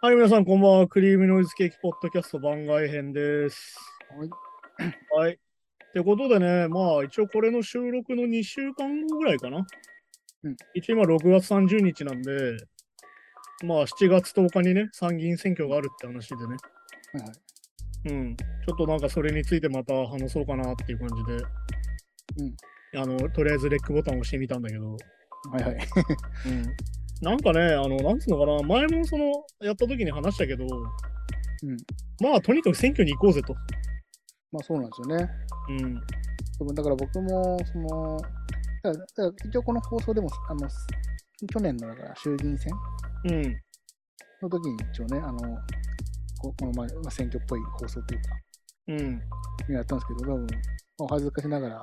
はい、皆さん、こんばんは。クリームノイズケーキポッドキャスト番外編です。はい。はい。ってことでね、まあ、一応これの収録の2週間後ぐらいかな。うん一応今6月30日なんで、まあ、7月10日にね、参議院選挙があるって話でね。はいはい。うん。ちょっとなんかそれについてまた話そうかなっていう感じで、あの、とりあえずレックボタンを押してみたんだけど、はいはい。うん。なんかね、あの、なんつうのかな、前もその、やった時に話したけど、うん。まあ、とにかく選挙に行こうぜと。まあそうなんですよね。うん。多分だから僕も、その、だからだから一応この放送でも、あの、去年のだから衆議院選うん。の時に一応ね、あの、ここの前、まあ、選挙っぽい放送というか、うん。やったんですけど、多分、まあお恥ずかしながら、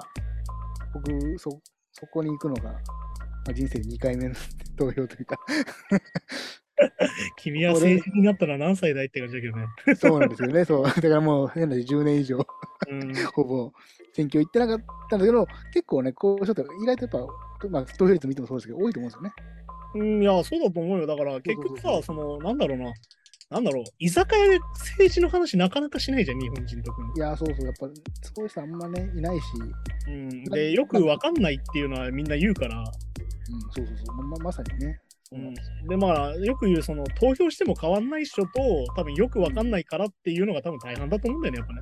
僕、そ、そこに行くのが、まあ、人生2回目の投票というか、君は成人になったら何歳だいって感じだけどね。そうなんですよね。そう。だからもう、変な話10年以上、うん。ほぼ選挙行ってなかったんだけど、結構ね、こう、ちょっと意外とやっぱ、まあ、投票率見てもそうですけど、多いと思うんですよね。うん、いや、そうだと思うよ。だから結局さ、その、なんだろうな。なんだろう。居酒屋で政治の話なかなかしないじゃん、日本人特に。いやー、そうそう、やっぱ、そういう人あんまね、いないし、うん。で、よくわかんないっていうのはみんな言うから。うん、そうそうそう、ままさにね。うん。で、まあ、よく言う、その、投票しても変わんない人と、多分よくわかんないからっていうのが多分大半だと思うんだよね、やっぱね。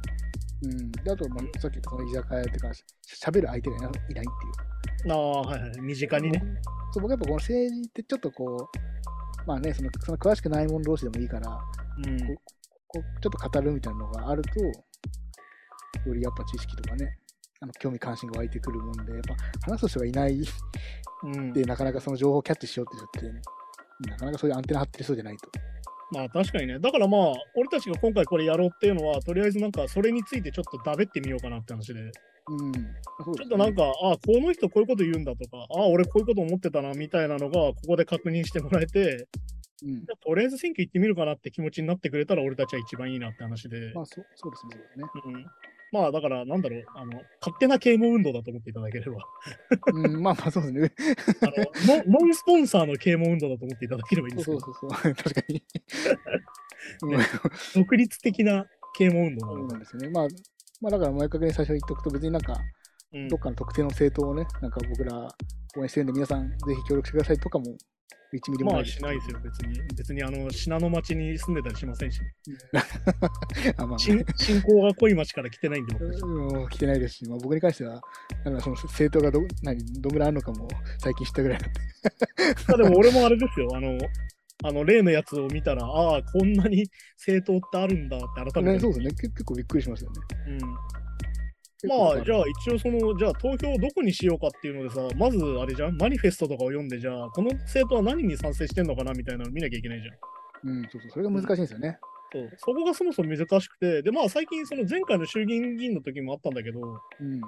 うん。で、あと、まあ、さっき言ったその居酒屋っていうか、し喋る相手がいないいないっていう。ああ、はいはい。身近にね。そう、僕やっぱこの政治ってちょっとこう、まあね、そのその詳しくない者同士でもいいから、うん。こうちょっと語るみたいなのがあると、よりやっぱ知識とかね、あの興味関心が湧いてくるもんで、やっぱ話す人がいないうんで、なかなかその情報をキャッチしようって言って、なかなかそういうアンテナ張ってる人じゃないと。まあ確かにね。だからまあ、俺たちが今回これやろうっていうのは、とりあえずなんかそれについてちょっとだべってみようかなって話で。うん。そうちょっとなんか、ああ、この人こういうこと言うんだとか、ああ、俺こういうこと思ってたなみたいなのが、ここで確認してもらえて、うんとりあえず選挙行ってみるかなって気持ちになってくれたら、俺たちは一番いいなって話で。まあそうそうですね、そうですね。うん、まあだから、なんだろう、あの、勝手な啓蒙運動だと思っていただければ。うん、まあまあそうですね。あのノノンスポンサーの啓蒙運動だと思っていただければいいんですけどそうそう、そう、確かに。うん独立的な啓蒙運動なそうのなんですよね。まあ、まあだから明確に最初に言っとくと、別になんか、うん。どっかの特定の政党をね、なんか僕ら応援してるんで、皆さんぜひ協力してくださいとかも、1ミリもまあないです。しないですよ、別に。別に、あの、信濃町に住んでたりしませんし、あまあ、信信仰が濃い町から来てないんで、僕来てないですし、まあ、僕に関しては、なんかその政党がど何どんぐらいあるのかも最近知ったぐらいあでも俺もあれですよ、あの、あの例のやつを見たら、ああ、こんなに政党ってあるんだって改めて。ね、そうですね。結。結構びっくりしますよね。うん、まあ、じゃあ一応その、じゃあ投票をどこにしようかっていうのでさ、まずあれじゃん、マニフェストとかを読んで、じゃあ、この政党は何に賛成してんのかなみたいなの見なきゃいけないじゃん。うん、そうそう、それが難しいんですよね。そうそこがそもそも難しくて、で、まあ最近その前回の衆議院議員の時もあったんだけど、うん。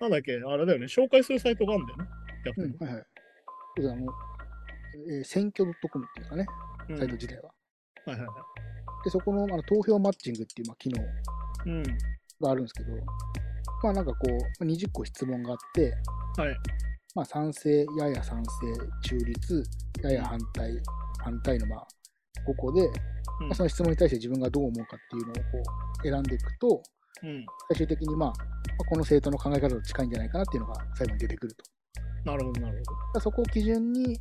なんだっけ、あれだよね、紹介するサイトがあるんだよね。やってるうん、はいはい。そうあの、えー選挙 .com っていうかね、うんサイト自体は。はいはいはい。で、そこのあの投票マッチングっていう、まあ、機能うん。があるんですけど、まあなんかこう、まあ20個質問があって、はい。まあ賛成、やや賛成、中立、やや反対、反対のまあ5個で、うんまあ、その質問に対して自分がどう思うかっていうのをこう選んでいくと、うん。最終的にまあ、まあこの政党の考え方と近いんじゃないかなっていうのが最後に出てくると。なるほど、なるだからそこを基準に、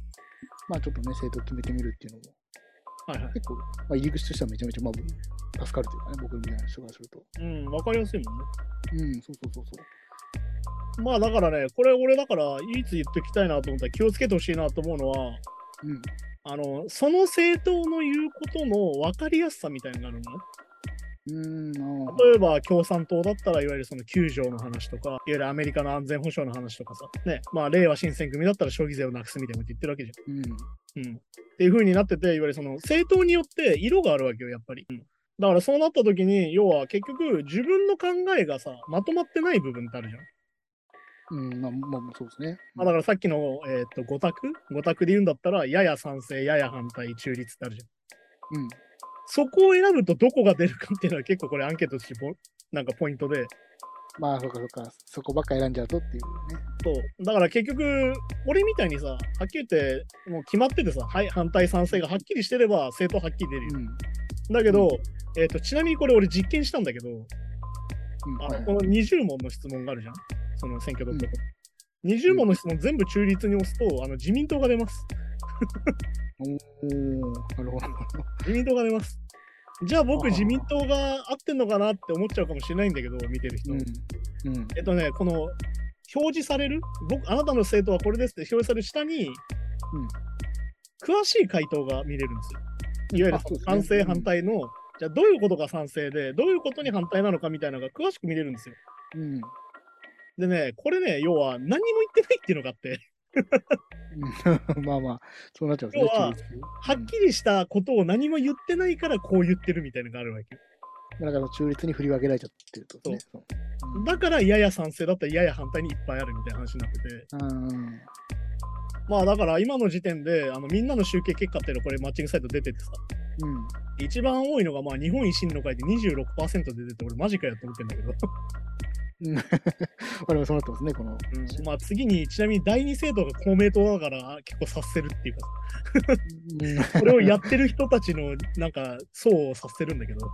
まあちょっとね、政党を決めてみるっていうのも、ほど。はいはい。結構、まあ、入り口としてはめちゃめちゃ、まあ、助かるというかね、僕みたいな人からすると。うん、わかりやすいもんね。うん、そうそうそうそう。まあだからね、これ俺だから唯一言っておきたいなと思ったら気をつけてほしいなと思うのは、うん。あの、その政党の言うことの分かりやすさみたいになるのね。うーん、例えば共産党だったらいわゆるその9条の話とか、いわゆるアメリカの安全保障の話とかさ、ね、まあ令和新選組だったら消費税をなくすみたいなこと言ってるわけじうん。ゃん。うん。っていう風になってて、いわゆるその政党によって色があるわけよ、やっぱり。うんだからそうなった時に、要は結局自分の考えがさ、まとまってない部分ってあるじゃん。うん、まあ、まあ、まあそうですね。まあ、だからさっきの、えー、と5択 ?5 択で言うんだったら、やや賛成、やや反対、中立ってあるじゃん。うん。そこを選ぶとどこが出るかっていうのは結構これアンケートとしてポなんかポイントで、まあ、そっかそっか、そこばっか選んじゃうとっていうね。そう。だから結局、俺みたいにさ、はっきり言って、もう決まっててさ、はい、反対賛成がはっきりしてれば、政党はっきり出るよ。うん。だけど、えっ、と、ちなみにこれ俺実験したんだけど、うんはいあのこの20問の質問があるじゃん？その選挙ドットコム。20問の質問全部中立に押すと、あの自民党が出ます。おおなるほど。自民党が出ます。じゃあ僕自民党が合ってんのかなって思っちゃうかもしれないんだけど、見てる人。うん。うん。えっとね、この表示される、僕、あなたの政党はこれですって表示される下に、詳しい回答が見れるんですよ。いわゆる賛成、反対の、じゃあどういうことが賛成で、どういうことに反対なのかみたいなのが詳しく見れるんですよ。うん。でね、これね、要は何にも言ってないっていうのがあって、うん まあまあ、そうなっちゃうんですね。要ははっきりしたことを何も言ってないからこう言ってるみたいなのがあるわけだから中立に振り分けられちゃってるってことね。だからやや賛成だったりやや反対にいっぱいあるみたいな話になってて、うん。まあだから今の時点であのみんなの集計結果っていうのこれマッチングサイト出ててさ、うん。一番多いのがまあ日本維新の会で26%で出て俺マジかよって思ってんだけど、うん。まあでもそうなってますね、この。うん。まあ次にちなみに第二政党が公明党だから結構察せるっていうか。うん。これをやってる人たちのなんか層を察せるんだけど。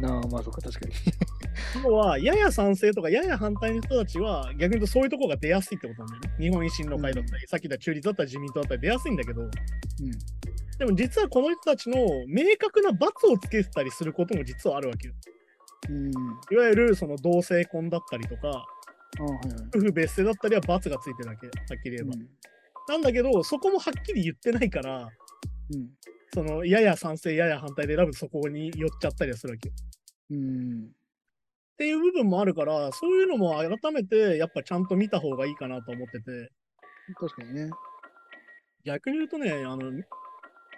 なあ、まあそうか、確かに。要はやや賛成とかやや反対の人たちは逆に言うとそういうところが出やすいってことなんだよね。日本維新の会だったり、さっき言った中立だったり自民党だったり出やすいんだけど。うん。でも実はこの人たちの明確な罰をつけてたりすることも実はあるわけようん。いわゆるその同性婚だったりとかあはいはい。夫婦別姓だったりは罰がついてるだけはっきり言えば、うんなんだけどそこもはっきり言ってないからうん。そのやや賛成やや反対で選ぶとそこに寄っちゃったりはするわけようん。っていう部分もあるからそういうのも改めてやっぱちゃんと見た方がいいかなと思ってて確かにね。逆に言うとねあの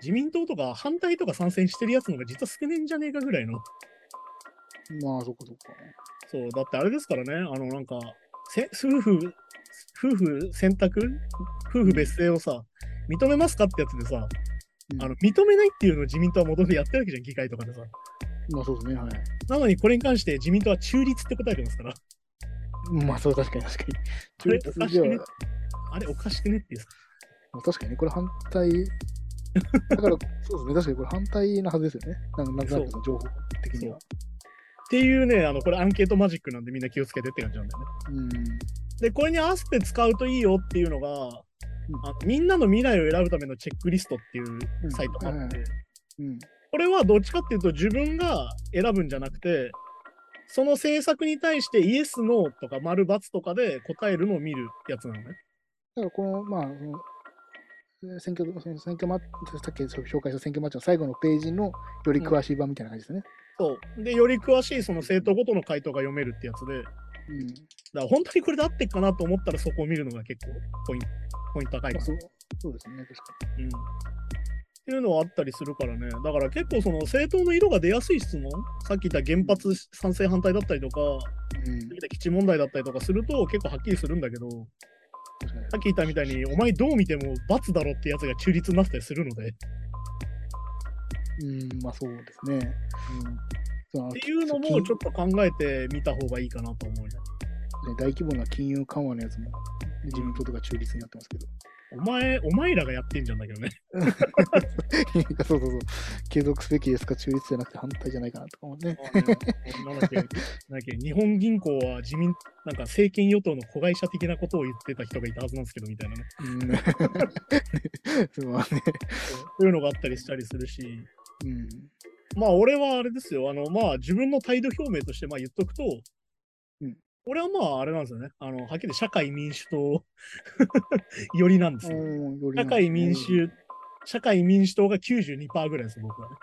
自民党とか反対とか参戦してるやつの方が実は少ねえんじゃねえかぐらいのまあ、そっかそっか。そうだってあれですからねあのなんかせ夫婦夫婦選択夫婦別姓をさ認めますかってやつでさ、うんあの認めないっていうのを自民党は元々やってるわけじゃん議会とかでさまあそうですね、はい。なのにこれに関して自民党は中立って答えてますからまあそう、確かに確かに。中立ではおかしくねあれおかしくねっていうあ確かにね、これ反対。だから、そうですね、確かにこれ反対なはずですよね。なんなんとなくその情報的には。っていうね、あの、これアンケートマジックなんでみんな気をつけてって感じなんだよね。うん。で、これに合わせて使うといいよっていうのが、あのみんなの未来を選ぶためのチェックリストっていうサイトがあって、うん。これはどっちかっていうと自分が選ぶんじゃなくて、その政策に対してイエス、ノーとか丸×とかで答えるのを見るやつなのね。だからこの、まあ、選挙、その選挙マッチ、さっき紹介した選挙マッチの最後のページのより詳しい版みたいな感じですね。そう。で、より詳しいその政党ごとの回答が読めるってやつで、だかうん。ら本当にこれで合ってっかなと思ったらそこを見るのが結構ポイント、ポイント高いかそうそうですね、確かうんっていうのはあったりするからね。だから結構その政党の色が出やすい質問、さっき言った原発賛成反対だったりとか、に。うん基地問題だったりとかすると結構はっきりするんだけど、さ。っき言ったみたいに、お前どう見ても罰だろってやつが中立になってたりするので、うん、まあそうですね。そのっていうのもちょっと考えてみた方がいいかなと思うね。ね大規模な金融緩和のやつも自民党とか中立になってますけど。お前、お前らがやってんじゃんだけどね。そうそうそう。継続すべきですか、中立じゃなくて反対じゃないかなとかもね。なんだっけ、なんだっけ日本銀行は自民、なんか政権与党の子会社的なことを言ってた人がいたはずなんですけど、みたいなね。そういうのがあったりしたりするし、うん。まあ俺はあれですよ、あのまあ自分の態度表明としてまあ言っとくと、うん俺はまああれなんですよね、あのはっきり社会民主党 寄りなんですよ。社会民主、社会民主党が92%ぐらいです、僕はね。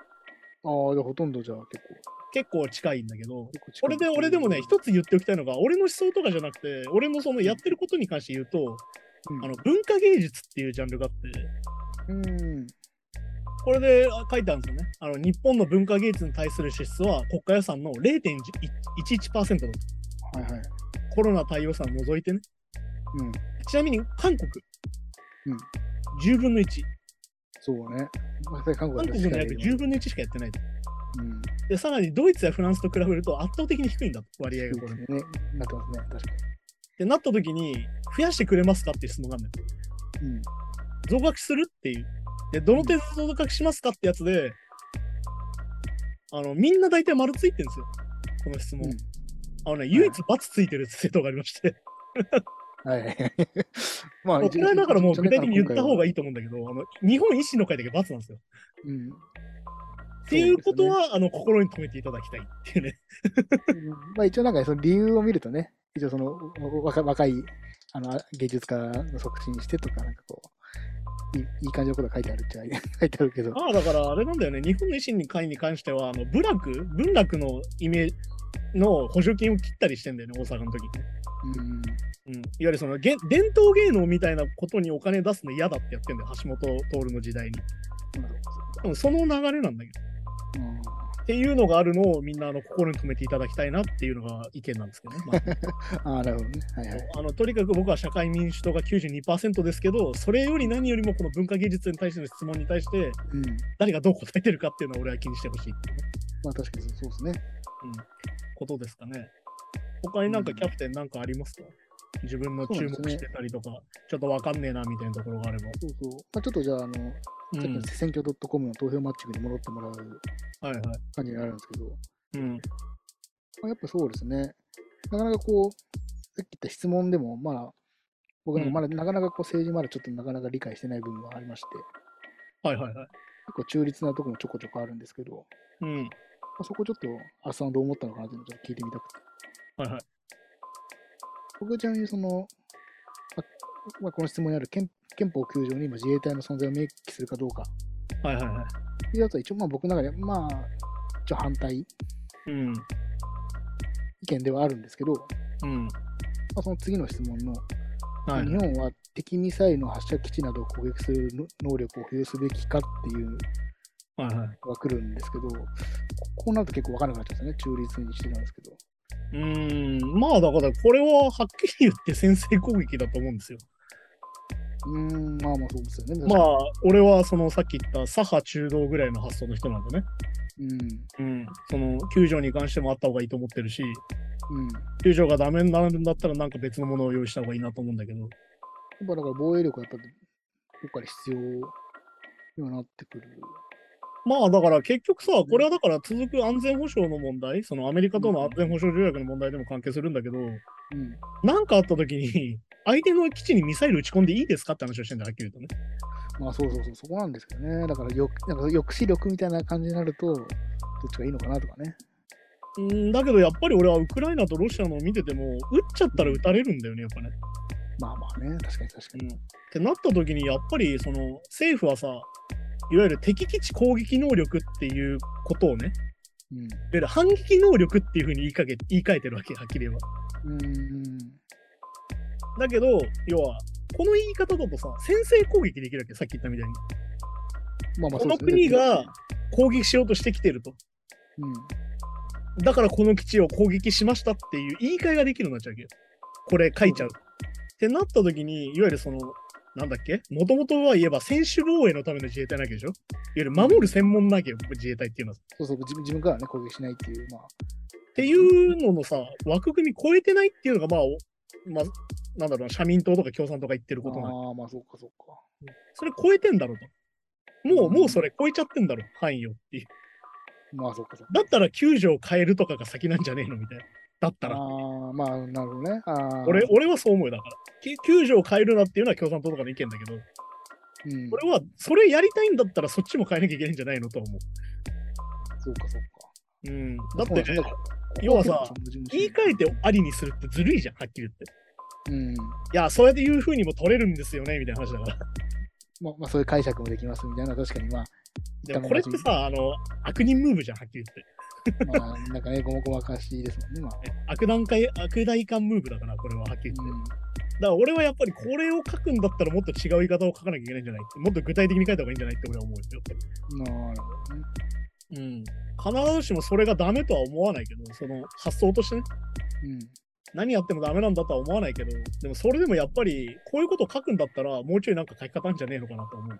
ああ、じゃあほとんどじゃあ結構。結構近いんだけど、これで俺でもね、一つ言っておきたいのが、俺の思想とかじゃなくて、俺のそのやってることに関して言うと、うんあの文化芸術っていうジャンルがあって、うん。これであ書いてあるんですよね。あの日本の文化芸術に対する支出は国家予算の0.11%だと。はいはい。コロナ対応予算を除いてね。うん。ちなみに韓国、うん10分の1。そうね。まあ、韓国の約10分の1しかやってないと。うん。で、さらにドイツやフランスと比べると圧倒的に低いんだと、割合がこれ。っね、なってますね、確かてなった時に、増やしてくれますかっていう質問があるんだよ。に。うん。増額するっていう。で、どの程度増額しますか？ってやつで、あの、みんな大体丸ついてるんですよ。この質問。うんあのね、唯一×ついてる生徒がありまして。はい。まあ、これはだからもう具体的に言った方がいい。と思うんだけど、あの日本維新の会だけ×なんですよ。うん。っていうことは、あの、心に留めていただきたいっていうね。うんまあ一応なんかその理由を見るとね、一応その若若いあの芸術家の促進してとか、なんかこう、いいいい感じのことが書いてあるっちゃ 書いてあるけど、ああ、だからあれなんだよね。日本の維新の会に関しては、あの、部落、文楽のイメージの補助金を切ったりしてんだよね、大阪の時にね。うん、うん。いわゆるその、げ伝統芸能みたいなことにお金出すの嫌だってやってんだよ、橋本徹の時代に。うんその流れなんだけど。うんっていうのがあるのをみんなあの心に留めていただきたいなっていうのが意見なんですけどね。まあ ああ、なるほどね。はいはい。あのとにかく僕は社会民主党が92%ですけど、それより何よりもこの文化芸術に対しての質問に対して、うん。誰がどう答えてるかっていうのを俺は気にしてほしいっていうね、まあ確かにそうですね。うん、ことですかね。他になんかキャプテンなんかありますか、自分の注目してたりとか、ちょっとわかんねえなみたいなところがあれば。そうそう。まあちょっとじゃあ、あの、うん、さっきの選挙 .com の投票マッチングに戻ってもらうはいはい。感じになるんですけど、うん。まあ、やっぱそうですね。なかなかこう、さっき言った質問でも、まあ、僕なんかまだなかなかこう政治まだちょっとなかなか理解してない部分がありまして、はいはいはい。結構中立なところもちょこちょこあるんですけど、うん。まあ、そこちょっと、あさんどう思ったのかなっていうのをちょっと聞いてみたくて。はいはい。僕ちなみにその、まあまあ、この質問にある憲憲法9条に今自衛隊の存在を明記するかどうかはいはいはい。やつは一応まあ僕の中でまあ一応反対うん。意見ではあるんですけど、うん。まあ、その次の質問の、はい日本は敵ミサイルの発射基地などを攻撃するの能力を保有すべきかっていうはいはい。のが来るんですけど、ここうなると結構分からなくなっちゃうんですよね、中立にしてたんですけど。うーん、まあだからこれははっきり言って先制攻撃だと思うんですよ。うーん、まあまあそうですよね。まあ、俺はそのさっき言った左派中道ぐらいの発想の人なんでね。うん、うん。その救助に関してもあった方がいいと思ってるし、うん。救助がダメになるんだったらなんか別のものを用意した方がいいなと思うんだけど。やっぱだから防衛力はやっぱどっかで必要にはなってくる。まあだから結局さ、これはだから続く安全保障の問題、そのアメリカとの安全保障条約の問題でも関係するんだけど、うん。なんかあった時に、相手の基地にミサイル撃ち込んでいいですかって話をしてんだ、はっきり言うとね。まあそうそうそう、そこなんですけどね。だからよなんか抑止力みたいな感じになると、どっちがいいのかなとかね。うん、だけどやっぱり俺はウクライナとロシアのを見てても、撃っちゃったら撃たれるんだよね、やっぱね。まあまあね、確かに確かに。うん、ってなった時にやっぱりその政府はさいわゆる敵基地攻撃能力っていうことをねうん。いわゆる反撃能力っていうふうに言いかけ言い換えてるわけはっきり言えば。うーん。だけど要はこの言い方だとさ先制攻撃できるわけさっき言ったみたいに。まあまあこの国が攻撃しようとしてきてると。うん。だからこの基地を攻撃しましたっていう言い換えができるようになっちゃうわけよ。これ書いちゃう。ってなった時にいわゆるそのなんだっけ？もともとは言えば専守防衛のための自衛隊なわけでしょ？いわゆる守る専門なわけよ自衛隊っていうのはそうそう、自分からね、攻撃しないっていう、まあ、っていうののさ、枠組み超えてないっていうのが、まあ、おまあ、なんだろうな、社民党とか共産党が言ってることなああ、まあそうかそうか。それ超えてんだろうと。もう、もうそれ超えちゃってんだろ、範囲をっていう。まあそうかそうか。だったら救助を変えるとかが先なんじゃねえのみたいな。だったら。ああ、まあなるほどね。俺俺はそう思うよだから。き救助を変えるなっていうのは共産党とかの意見だけど、うん、俺はそれやりたいんだったらそっちも変えなきゃいけないんじゃないのとは思そうかそうか。う。うん。だって、そうなんだ要はさ、言い換えてありにするってずるいじゃん、はっきり言って。うん。いや、そうやって言う風にも取れるんですよね、みたいな話だから。まあ、まあそういう解釈もできますみたいな、確かにまあ、でもこれってさ、あの、悪人ムーブじゃん、はっきり言って。まあ、なんかね、ごもごまかしですもんね、まあ。悪段階、悪大感ムーブだから、これははっきり言って。うんだから俺はやっぱりこれを書くんだったらもっと違う言い方を書かなきゃいけないんじゃない？もっと具体的に書いた方がいいんじゃないって俺は思うよ。なるほどね。うん。必ずしもそれがダメとは思わないけど、その発想としてね、うん。何やってもダメなんだとは思わないけど、でもそれでもやっぱりこういうことを書くんだったら、もうちょいなんか書き方あんじゃねえのかなと思う。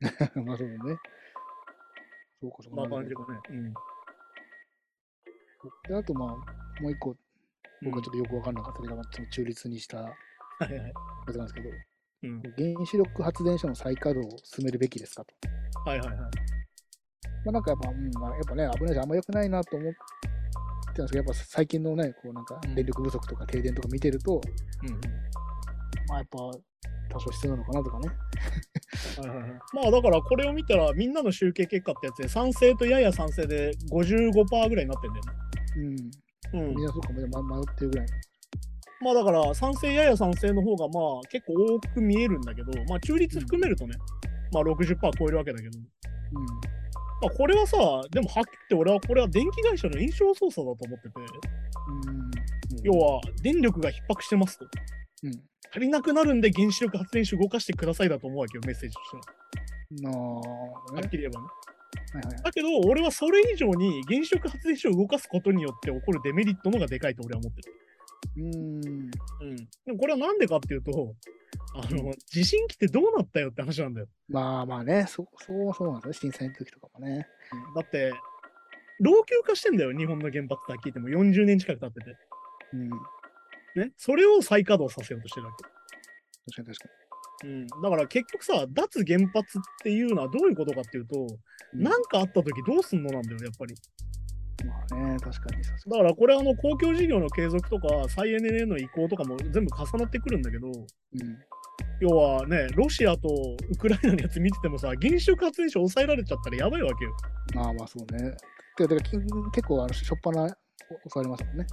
まあそうだね。そうかそうか。まあ感じがね。うん。であと、まあ、もう一個、僕はちょっとよくわかんなかったけど、まあその中立にしたや。つなんですけど、うん。原子力発電所の再稼働を進めるべきですかと。はいはいはい。まあ、なんかやっぱ、うんまあ、やっぱね、危ないし、あんま良くないなと思ってたんですけど、やっぱ最近のね、こうなんかうん電力不足とか停電とか見てると、うんうん。まあやっぱ多少必要なのかなとかね。はいはいはいまあだからこれを見たらみんなの集計結果ってやつで賛成とやや賛成で55%ぐらいになってんだよね。うん。うんみんなそうかも、ま迷ってるぐらい。まあだから賛成やや賛成の方がまあ結構多く見えるんだけど、まあ中立含めるとね、まあ60%超えるわけだけど、うん。まあこれはさ、でもはっきり言って俺はこれは電気会社の印象操作だと思ってて、うん。要は電力が逼迫してますと。うん。足りなくなるんで原子力発電所動かしてくださいだと思うわけよ、メッセージとしては。なあ、はねっきり言えばね。はいはいはい。だけど、俺はそれ以上に原子力発電所を動かすことによって起こるデメリットの方がでかいと俺は思ってる。うん。うん。でもこれはなんでかっていうと、あの、地震来てどうなったよって話なんだよ。まあまあね、そそうそうなんですね、震災の時とかもね。だって、老朽化してんだよ、日本の原発だけ聞いても40年近く経ってて。うん。ね。それを再稼働させようとしてるわけ。確かに確かうん。だから結局さ、脱原発っていうのはどういうことかっていうと、に。なんかあった時どうすんのなんだよ、やっぱり。まあね、確かにさだからこれあの公共事業の継続とか再エネへの移行とかも全部重なってくるんだけど、うん。要はね、ロシアとウクライナのやつ見ててもさ、原子力発電所抑えられちゃったらやばいわけよ。まあまあそうね。てか、てかき結構、あの、しょっぱな、襲われますもんね。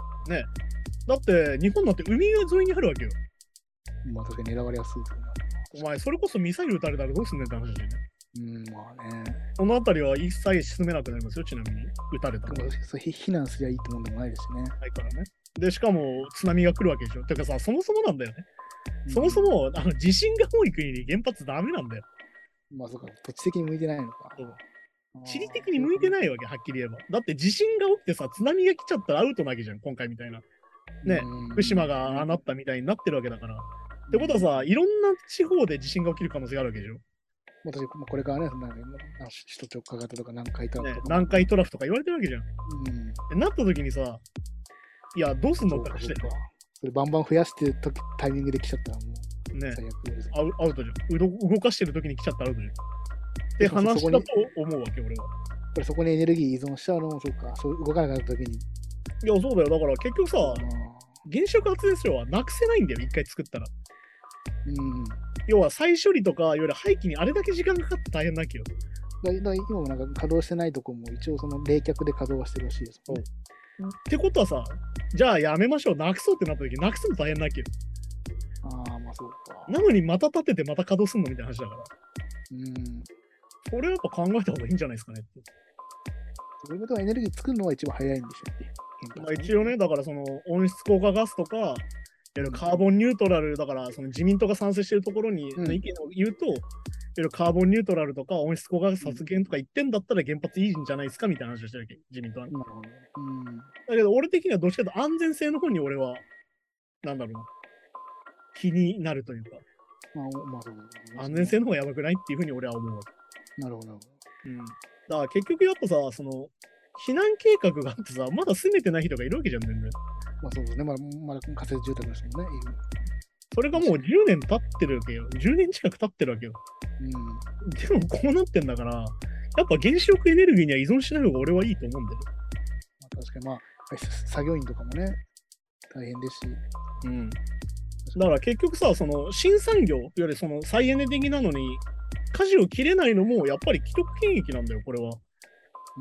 だって日本なんて海沿いにあるわけよ。まあ確かに狙われやすいとお前、それこそミサイル撃たれたらどうすんねんって話だよね。うん、まあね。この辺りは一切進めなくなりますよ、ちなみに。撃たれたら。そ避難すりゃいいってもんでもないですしね。ないからね。で、しかも津波が来るわけでしょ。てかさ、そもそもなんだよね。そもそもあの地震が多い国に原発ダメなんだよ。まあそうか、土地的に向いてないのか。そう地理的に向いてないわけ、はっきり言えば。だって地震が起きてさ、津波が来ちゃったらアウトなわけじゃん、今回みたいな。ねうん福島がああなったみたいになってるわけだから。ってことはさ、いろんな地方で地震が起きる可能性があるわけでしょ？私、まあ、これからね、なねな首都直下型とか南海トラねフと、か。南海トラフとか言われてるわけじゃん。うん。なった時にさ、いや、どうすんのって話でそうかそれバンバン増やしてる時タイミングで来ちゃったらもうね、最悪です。アウアウトじゃん。うど動かしてる時に来ちゃったらアウトじゃん。って話だと思うわけ、俺は。これそこにエネルギー依存しちゃうのもそうか、そう動かなくなった時に。いや、そうだよ。だから結局さ、あ原子力発電所はなくせないんだよ、一回作ったら。ーうん。要は再処理とか、いわゆる廃棄にあれだけ時間かかって大変なわけよ。だだ今もなんか稼働してないとこも一応その冷却で稼働はしてるらしいですもんね。ってことはさ、じゃあやめましょう、なくそうってなった時、なくすの大変なわけよ。ああ、まあそうか。なのにまた立ててまた稼働すんのみたいな話だから。うん。それはやっぱ考えた方がいいんじゃないですかねって。そういうことはエネルギー作るのは一番早いんでしょうね。原まあ、発一応ね、だからその温室効果ガスとか、カーボンニュートラル、だからその自民党が賛成しているところに、うんの意見を言うと、カーボンニュートラルとか温室効果ガス削減とか言ってんだったら原発いいんじゃないですかみたいな話をしてるわけ、自民党は。うん。だけど俺的にはどっちかというと安全性の方に俺は、なんだろうな、気になるというか、まあ、安全性の方がやばくないっていうふうに俺は思うわけ。なるほど。うん。だから結局やっぱさ、その、避難計画があってさ、まだ住めてない人がいるわけじゃん、全然。ど。まあそうですね。まだ、まだ仮設住宅の人もね。それがもう10年経ってるわけよ。10年近く経ってるわけよ。うん。でもこうなってんだから、やっぱ原子力エネルギーには依存しない方が俺はいいと思うんだよ。まあ、確かに、まあ、作業員とかもね、大変ですし。うん。だから結局さ、その新産業、いわゆるその再エネ的なのに、舵を切れないのもやっぱり既得権益なんだよ、これは。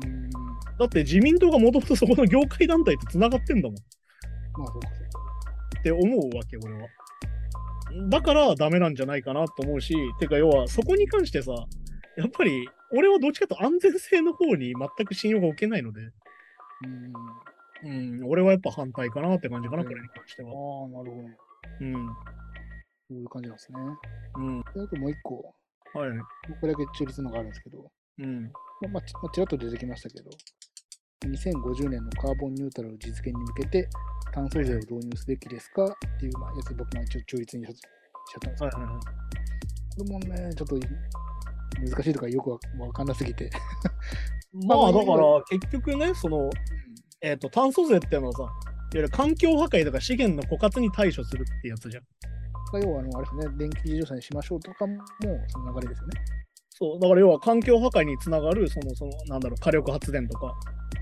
うん。だって自民党がもともとそこの業界団体と繋がってんだもん。まあそうかそうか。って思うわけ、俺は。だからダメなんじゃないかなと思うし、てか要はそこに関してさ、やっぱり俺はどっちかというと安全性の方に全く信用が置けないので、うん。うん、俺はやっぱ反対かなって感じかな、これに関しては。ああ、なるほど。うん。そういう感じなんですね。うん。であともう一個、はい。これだけ中立のがあるんですけど、うん。まあ、まあ、ちらっと出てきましたけど、2050年のカーボンニュートラル実現に向けて炭素税を導入すべきですか？っていう、まあ、やつ僕が一応中立にしちゃったんですけど、はいはいはい。これもね、ちょっと難しいとかよくわわかんなすぎて、まあだかまあら結局ね、その、えっ、と、炭素税っていうのはさ、いわゆる環境破壊とか資源の枯渇に対処するってやつじゃん。まあ、要は、あの、あれですね、電気自動車にしましょうとかも、その流れですよね。そう、だから要は環境破壊につながる、その、その、なんだろう、火力発電とか、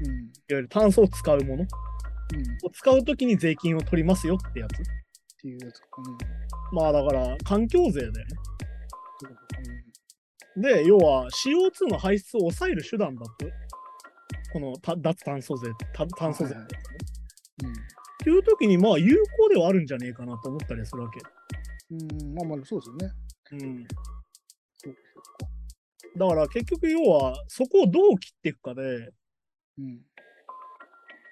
うん。いわゆる炭素を使うものうん。っを使うときに税金を取りますよってやつ。ていうやつか。うん。まあだから、環境税だよね。そういうことか。で、要は CO2 の排出を抑える手段だと。このた脱炭素税、た炭素税ってやつね。うん。っていう時に、まあ有効ではあるんじゃねえかなと思ったりするわけ。うん。うん、まあまあ、そうですよね。うん。だから結局要は、そこをどう切っていくかで、うん。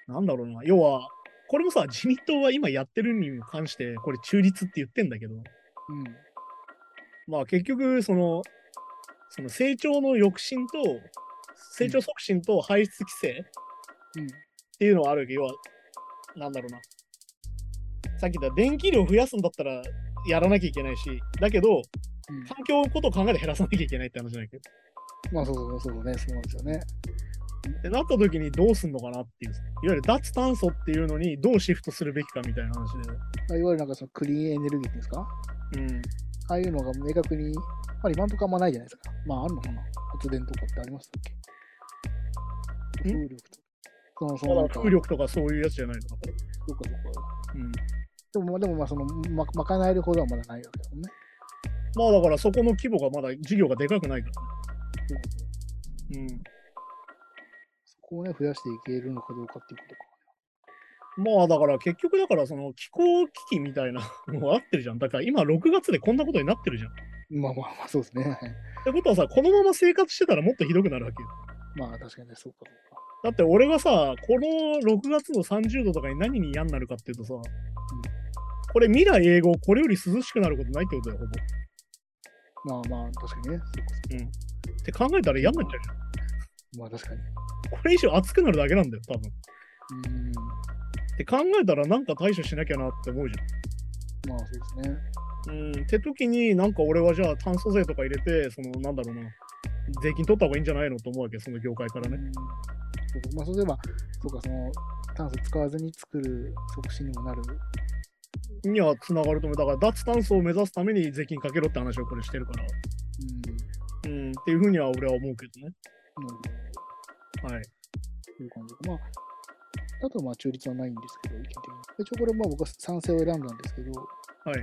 なんだろうな、要は、これもさ、自民党は今やってるに関して、これ中立って言ってんだけど、うん。まあ結局、その、その成長の抑止と、成長促進と排出規制うん。っていうのはあるけど、要は、なんだろうな。さっき言った電気量増やすんだったらやらなきゃいけないし、だけど、うん、環境のことを考えて減らさなきゃいけないって話じゃないけど。まあ、そうそうそうね、そうなんですよね。ってなった時にどうすんのかなっていう、いわゆる脱炭素っていうのにどうシフトするべきかみたいな話で。まあいわゆるなんかそのクリーンエネルギーっていうんですか？うん。ああいうのが明確に、まあ今んとこあんまないじゃないですか。まああるのかな？発電とかってありましたっけ？ん風力とか。そのその風力とかそういうやつじゃないのか、これ。そうかそうか。うん。でもまあ、でもまあその、ま、賄えるほどはまだないわけだもんね。まあだからそこの規模がまだ事業がでかくないからそうかそうね。そこをね、増やしていけるのかどうかっていうことか。うん。まあだから結局だからその気候危機みたいなのがあってるじゃん。だから今6月でこんなことになってるじゃん。っまあまあまあ、そうですね。はいてことはさ、このまま生活してたらもっとひどくなるわけよ。まあ確かにね、そうかそうか。だって俺がさ、この6月の30度とかに何に嫌になるかっていうとさ、これ未来永劫これより涼しくなることないってことだよ、ほぼ。まあまあ、確かにね。そうかそうか。って考えたら嫌になっちゃうじゃん。まあ確かに。これ以上暑くなるだけなんだよ、多分。うーん。って考えたらなんか対処しなきゃなって思うじまあそうですね。ゃん。うん。って時になんか俺はじゃあ炭素税とか入れて、そのなんだろうな、税金取った方がいいんじゃないのと思うわけ、その業界からね。うんそうまあ、そういえば、そうか、その、炭素使わずに作る促進にもなる。にはつながると思う。だから脱炭素を目指すために税金かけろって話をこれしてるから。うん。うん。っていうふうには俺は思うけどね。なるほど。はい。そういう感じか。まあ、あとまあ中立はないんですけど、意見的に。一応これまあ僕は賛成を選んだんですけど、はい。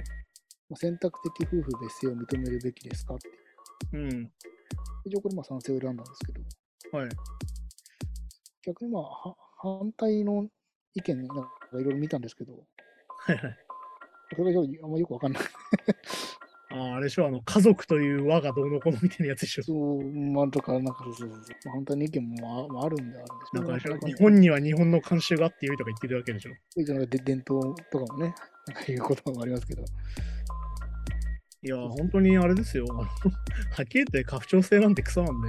まあ、選択的夫婦別姓を認めるべきですかって。うん。一応これまあ賛成を選んだんですけど、はい。逆にまあは反対の意見なんかいろいろ見たんですけど、はいはい。それがあんまよくわかんない。ああ、あれでしょ、あの、家族という輪がどうのこうのみたいなやつでしょ。そう、まあ、とか、なんかそうそうそう。まあ、反対の意見もまあまああるんであるんでしょなかね日本には日本の慣習があってよいとか言ってるわけでしょ。そういうのがで伝統とかもね、なんかいうこともありますけど。いや、本当にあれですよ。はっきり言って家父長制なんてクソなんで、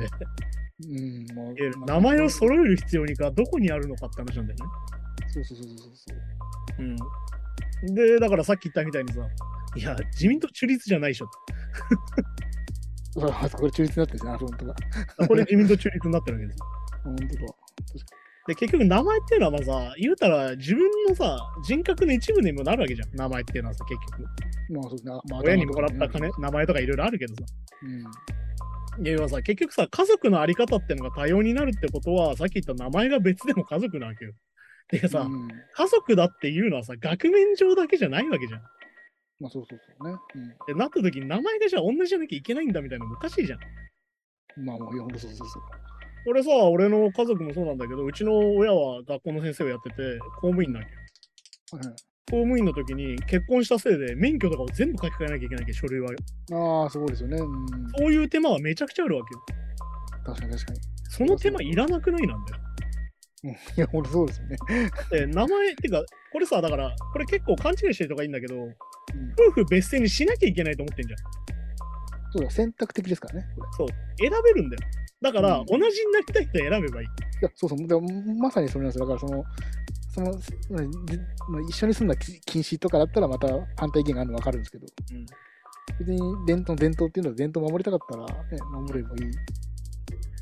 うん、まあ名前を揃える必要にかどこにあるのかって話なんだよね。そうそうそうそうそう。うん。で、だからさっき言ったみたいにさ、いや、自民党中立じゃないでしょ。そうこれ中立になってるんですね、あ、本当だ。これ自民党中立になってるわけですよ。本当だ。で、結局名前っていうのはまあさ、言うたら自分のさ、人格の一部にもなるわけじゃん。名前っていうのはさ、結局。まあそうですね。まあ、親にもらった頭とかね金、名前とかいろいろあるけどさ。うん。いや、さ、結局さ、家族のあり方っていうのが多様になるってことは、さっき言った名前が別でも家族なわけよ。でさ、うん、家族だっていうのはさ、額面上だけじゃないわけじゃん。っまあそうそうそうね。てなった時に名前がじゃあ同じじゃなきゃいけないんだみたいなのもおかしいじゃん。うん。まあもう、いや、本当そうそうそう。俺さ、俺の家族もそうなんだけど、うちの親は学校の先生をやってて、公務員なんよ。はいはい公務員の時に結婚したせいで免許とかを全部書き換えなきゃいけないけど、書類は。ああ、そうですよね。うん。そういう手間はめちゃくちゃあるわけよ。確かに確かに。その手間いらなくないなんだよ。うん いや、本当そうですよね。で、名前、てか、これさ、だから、これ結構勘違いしてるとかいいんだけど、うん、夫婦別姓にしなきゃいけないと思ってんじゃん。そうだ、選択的ですからね。これそう。選べるんだよ。だから、うん同じになりたい人は選べばいい。いや、そうそう。でもまさにそれなんですよ。だから、その、その、まあじまあ、一緒に住んだき禁止とかだったら、また反対意見があるの分かるんですけど、うん別に伝統、伝統っていうのは伝統を守りたかったら、ね、守ればいい。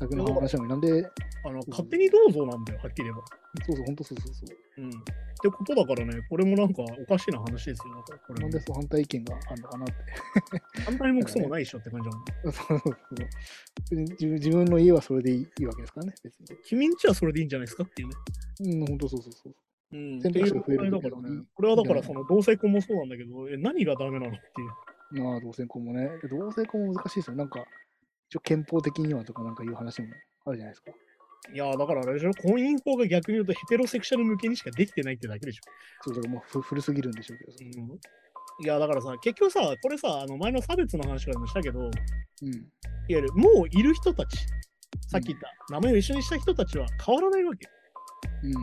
逆の話なのになんで、あの勝手にどうぞなんだよ、はっきり言えば。そうそう、本当そうそうそう。うん。ってことだからね、これもなんかおかしな話ですよ。だからこれもなんでそう反対意見があるのかなって。反対もクソもないっしょって感じだもん。そうそうそう自分自分の家はそれでいいいいわけですからね、別に。君んちはそれでいいんじゃないですかっていうね。うん、本当そうそうそう。うん。選択肢が増えるだからね。これはだからその同性婚もそうなんだけど、え、何がダメなのっていう。まあ、同性婚もね。同性婚も難しいですよ。なんか、一応憲法的にはとかなんかいう話もあるじゃないですか。いやーだからあれでしょ、婚姻法が逆に言うとヘテロセクシャル向けにしかできてないってだけでしょ。そうだからもうふ古すぎるんでしょうけど。うん。いやだからさ、結局さ、これさ、あの前の差別の話からもしたけど、いわうん。ゆるもういる人たち、さっき言った、名前を一緒にした人たちは変わらないわけ。うん。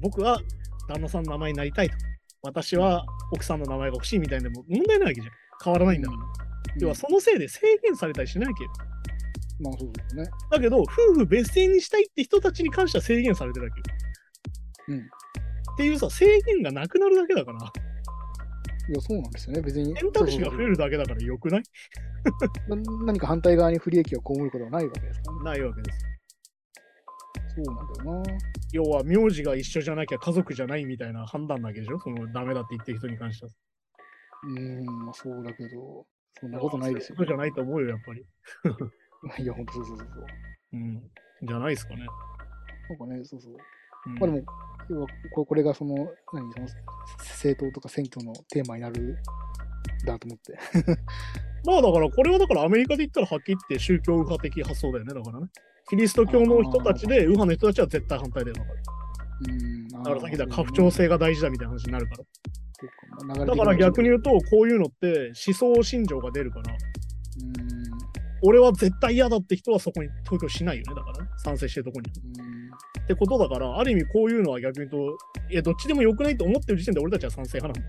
僕は旦那さんの名前になりたいと。私は奥さんの名前が欲しいみたいなのも問題ないわけじゃん。変わらないんだから。要はそのせいで制限されたりしないわけよ。まあそうですよね。だけど、夫婦別姓にしたいって人たちに関しては制限されてるわけよ。うん。っていうさ、制限がなくなるだけだから、いや、そうなんですよね。別に。選択肢が増える。るだけだからよくない？何か反対側に不利益を被ることはないわけですからね。ないわけです。そうなんだよな。要は、名字が一緒じゃなきゃ家族じゃないみたいな判断なわけでしょ？そのダメだって言ってる人に関しては。うーん、まあそうだけど、そんなことないですよ、そうじゃないと思うよ、やっぱり。いや、ほんとそうそうそうそう。うん。じゃないですかね。なんかね、そうそう。うんまあでも、要はここれがその、何、その政党とか選挙のテーマになるんだと思って。まあだから、これはだからアメリカで言ったらはっきり言って宗教右派的発想だよね、だからね。キリスト教の人たちで、右派の人たちは絶対反対だよ、だから。うん。だからさっき言った家父長制が大事だみたいな話になるから。だから逆に言ううと、こういうのって思想信条が出るから、うん。俺は絶対嫌だって人はそこに投票しないよね、だからね。賛成してるとこに。うんってことだから、ある意味こういうのは逆に言うと、いや、どっちでもよくないと思ってる時点で俺たちは賛成派な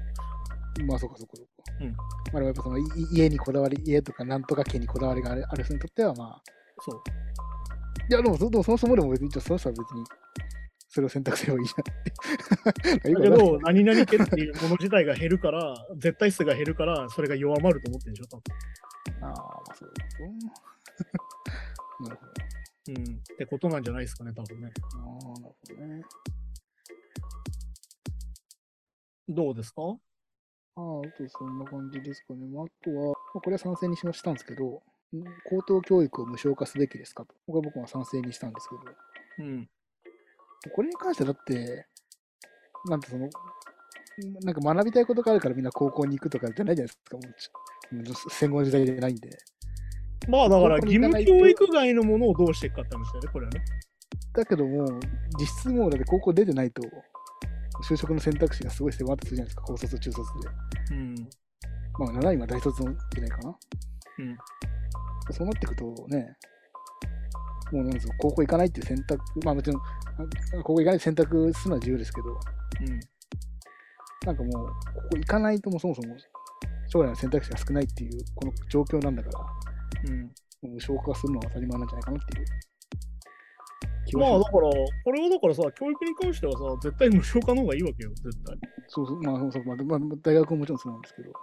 の。まあそうかそうかそうか。うんまあでもやっぱそのい家にこだわり、家とかなんとか家にこだわりがあるある人にとってはまあ、そう。いやでもそでもそもそもでも別に、じゃあその人は別にそれを選択すればいいじゃんって。だけど、何々家っていうもの自体が減るから、絶対数が減るから、それが弱まると思ってるんでしょ、多ああ、まあそういうこと。なるほど。分。うん。ってことなんじゃないですかね、多分ね。ああ、なるほどね。どうですか？ああ、あとそんな感じですかね。まあ、あとは、まあ、これは賛成にしましたんですけど、ん高等教育を無償化すべきですかと。これは僕は賛成にしたんですけど、うん。これに関してはだって、なんてその、なんか学びたいことがあるからみんな高校に行くとかじゃないじゃないですか。もう戦後の時代じゃないんで。まあだから、義務教育外のものをどうしていくかって話だよね、これはね。だけども、実質もうだって高校出てないと、就職の選択肢がすごい狭まってするじゃないですか、高卒、中卒で。うん。まあ、7位は大卒の時代かな。うん。そうなっていくとね、もうなんですよ、高校行かないっていう選択、まあもちろん、あ高校行かないって選択するのは自由ですけど、うん。なんかもう、ここ行かないともうそもそも将来の選択肢が少ないっていう、この状況なんだから、うん。もう無償化するのは当たり前なんじゃないかなっていう気まあだはします。から、これはだからさ、教育に関してはさ、絶対無償化の方がいいわけよ、絶対。そうそう、まあ、そうそうまあ、まあ、大学ももちろんそうなんですけど、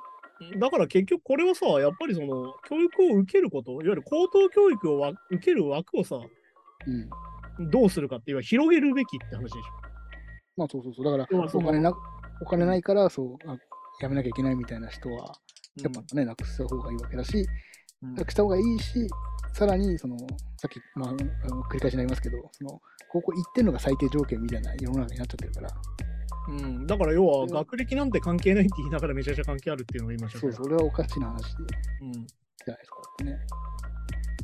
だから結局これはさ、やっぱりその、教育を受けること、いわゆる高等教育をわ受ける枠をさ、うん。どうするかっていうのは広げるべきって話でしょ。まあそうそうそう、だからお金な、お金ないから、そう、あやめなきゃいけないみたいな人は、やっぱね、なくした方がいいわけだし、した方がいいし、さらに、その、さっき、まあ、あの繰り返しになりますけど、その、高校行ってん。のが最低条件みたいな世の中になっちゃってるから、うん、だから要は学歴なん。て関係ないって言いながらめちゃくちゃ関係あるっていうのが今そう、それはおかしな話じうん。じゃないですかってね。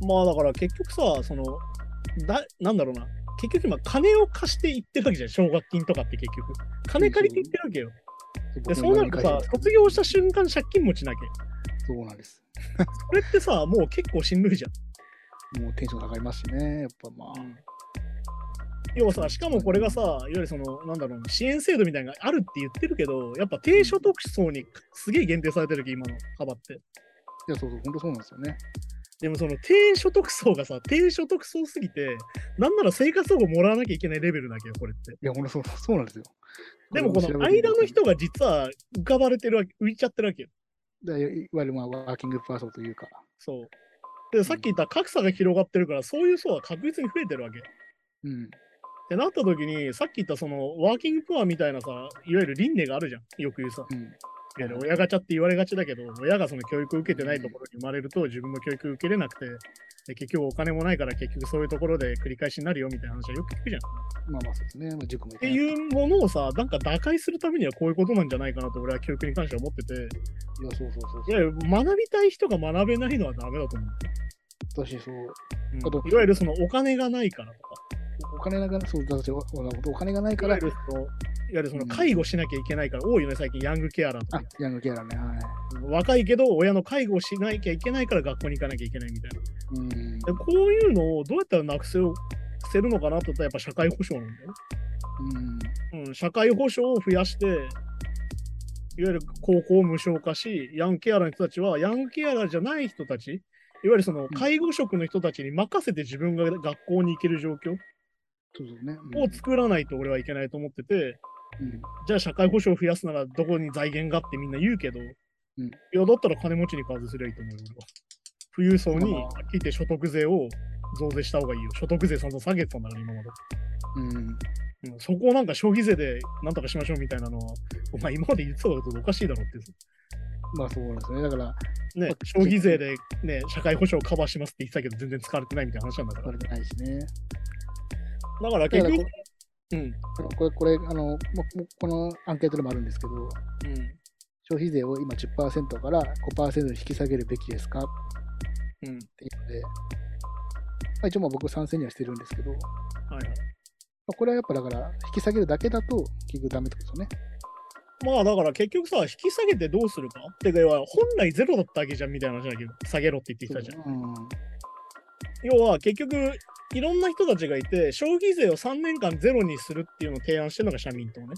まあだから結局さ、その、だなん。だろうな、結局今金を貸していってるわけじゃん、奨学金とかって結局。金借りていってるわけよ。で、そうなるとさ、卒業した瞬間借金持ちなきゃ。そうなんです。これってさ、もう結構しんどいじゃん。もうテンション下がりますしね、やっぱまあ。要はさ、しかもこれがさ、いわゆるその、なんだろうな、支援制度みたいなのがあるって言ってるけど、やっぱ低所得層にすげえ限定されてるわけ、今の幅って。いや、そうそう、本当そうなんですよね。でもその低所得層がさ、低所得層すぎて、なんなら生活保護もらわなきゃいけないレベルだけど、これって。いや、本当そうそうなんですよ。でもこの間の人が実は浮かばれてるわけ、浮いちゃってるわけよ。でいわゆるまあワーキングパーソンというか、そう。で、さっき言った格差が広がってるから、そういう層は確実に増えてるわけ。っうん。てなった時に、さっき言ったそのワーキングプアみたいなさ、いわゆる輪廻があるじゃん。よく言うさ。うん。い親ガチャって言われがちだけど、親がその教育を受けてないところに生まれると、自分も教育受けれなくて、で結局お金もないから結局そういうところで繰り返しになるよみたいな話はよく聞くじゃん。っまあまあそうですね。まあ、塾も行ていいうものをさ、なんか打開するためにはこういうことなんじゃないかなと俺は教育に関しては思ってて、いや、そうそうそういやいや学びたい人が学べないのはダメだと思う。私、そう。うんいわゆるそのお金がないからとか、お金ながら、そう、だっておお金がないいからいわゆるそのうん介護しなきゃいけないから、多いよね、最近ヤングケアラーとあか。、ヤングケアラーね。はい。若いけど親の介護をしなきゃいけないから学校に行かなきゃいけないみたいな。うん。でこういうのをどうやったらなくせよせるのかなとやっぱ社会保障なんだようん。ね。うん、社会保障を増やして、いわゆる高校を無償化し、ヤングケアラーの人たちは、ヤングケアラーじゃない人たち、いわゆるその介護職の人たちに任せて自分が学校に行ける状況そうそうね。を作らないと俺はいけないと思ってて、うん。じゃあ社会保障を増やすならどこに財源がってみんな言うけど、んいや、だったら金持ちに課税すればいいと思うよ、俺は。富裕層にまあ聞いて所得税を増税した方がいいよ。所得税散々下げてたんだから、今まで。うん。うんそこをなんか消費税でなんとかしましょうみたいなのは、お前今まで言ってたことおかしいだろって。まあそうなんですね。だから、ね、消費税で、ね、社会保障をカバーしますって言ってたけど、全然使われてないみたいな話なんだから。それじゃないしね。だから結局こ、うん。これ、これ、あの、このアンケートでもあるんですけど、うん。消費税を今10%から5%に引き下げるべきですか？っうん。ていうので、まあ、一応まあ僕賛成にはしてるんですけど、まはいはい。あ、これはやっぱだから、引き下げるだけだと結局ダメってことですよね。まあだから結局さ、引き下げてどうするか？ってか、要は本来ゼロだったわけじゃんみたいな話だけど、下げろって言ってきたじゃん。うん。要は結局、いろんな人たちがいて、消費税を3年間ゼロにするっていうのを提案してるのが社民党ね。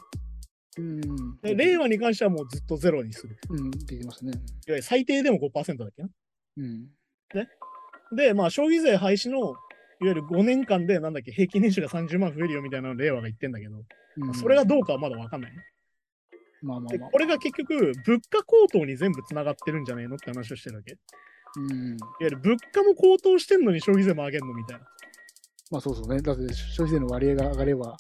うん。で令和に関してはもうずっとゼロにする。うん、できますね。いわゆる最低でも5%だっけな。うん。で、まあ消費税廃止の、いわゆる5年間で、なんだっけ、平均年収が30万増えるよみたいなのを令和が言ってんだけど、うん、それがどうかはまだわかんないね。でまあまあまあ。これが結局、物価高騰に全部つながってるんじゃねえのって話をしてるわけ。いわうん。ゆる物価も高騰してんのに消費税も上げんのみたいな。まあそうそうね。だって消費税の割合が上がれば、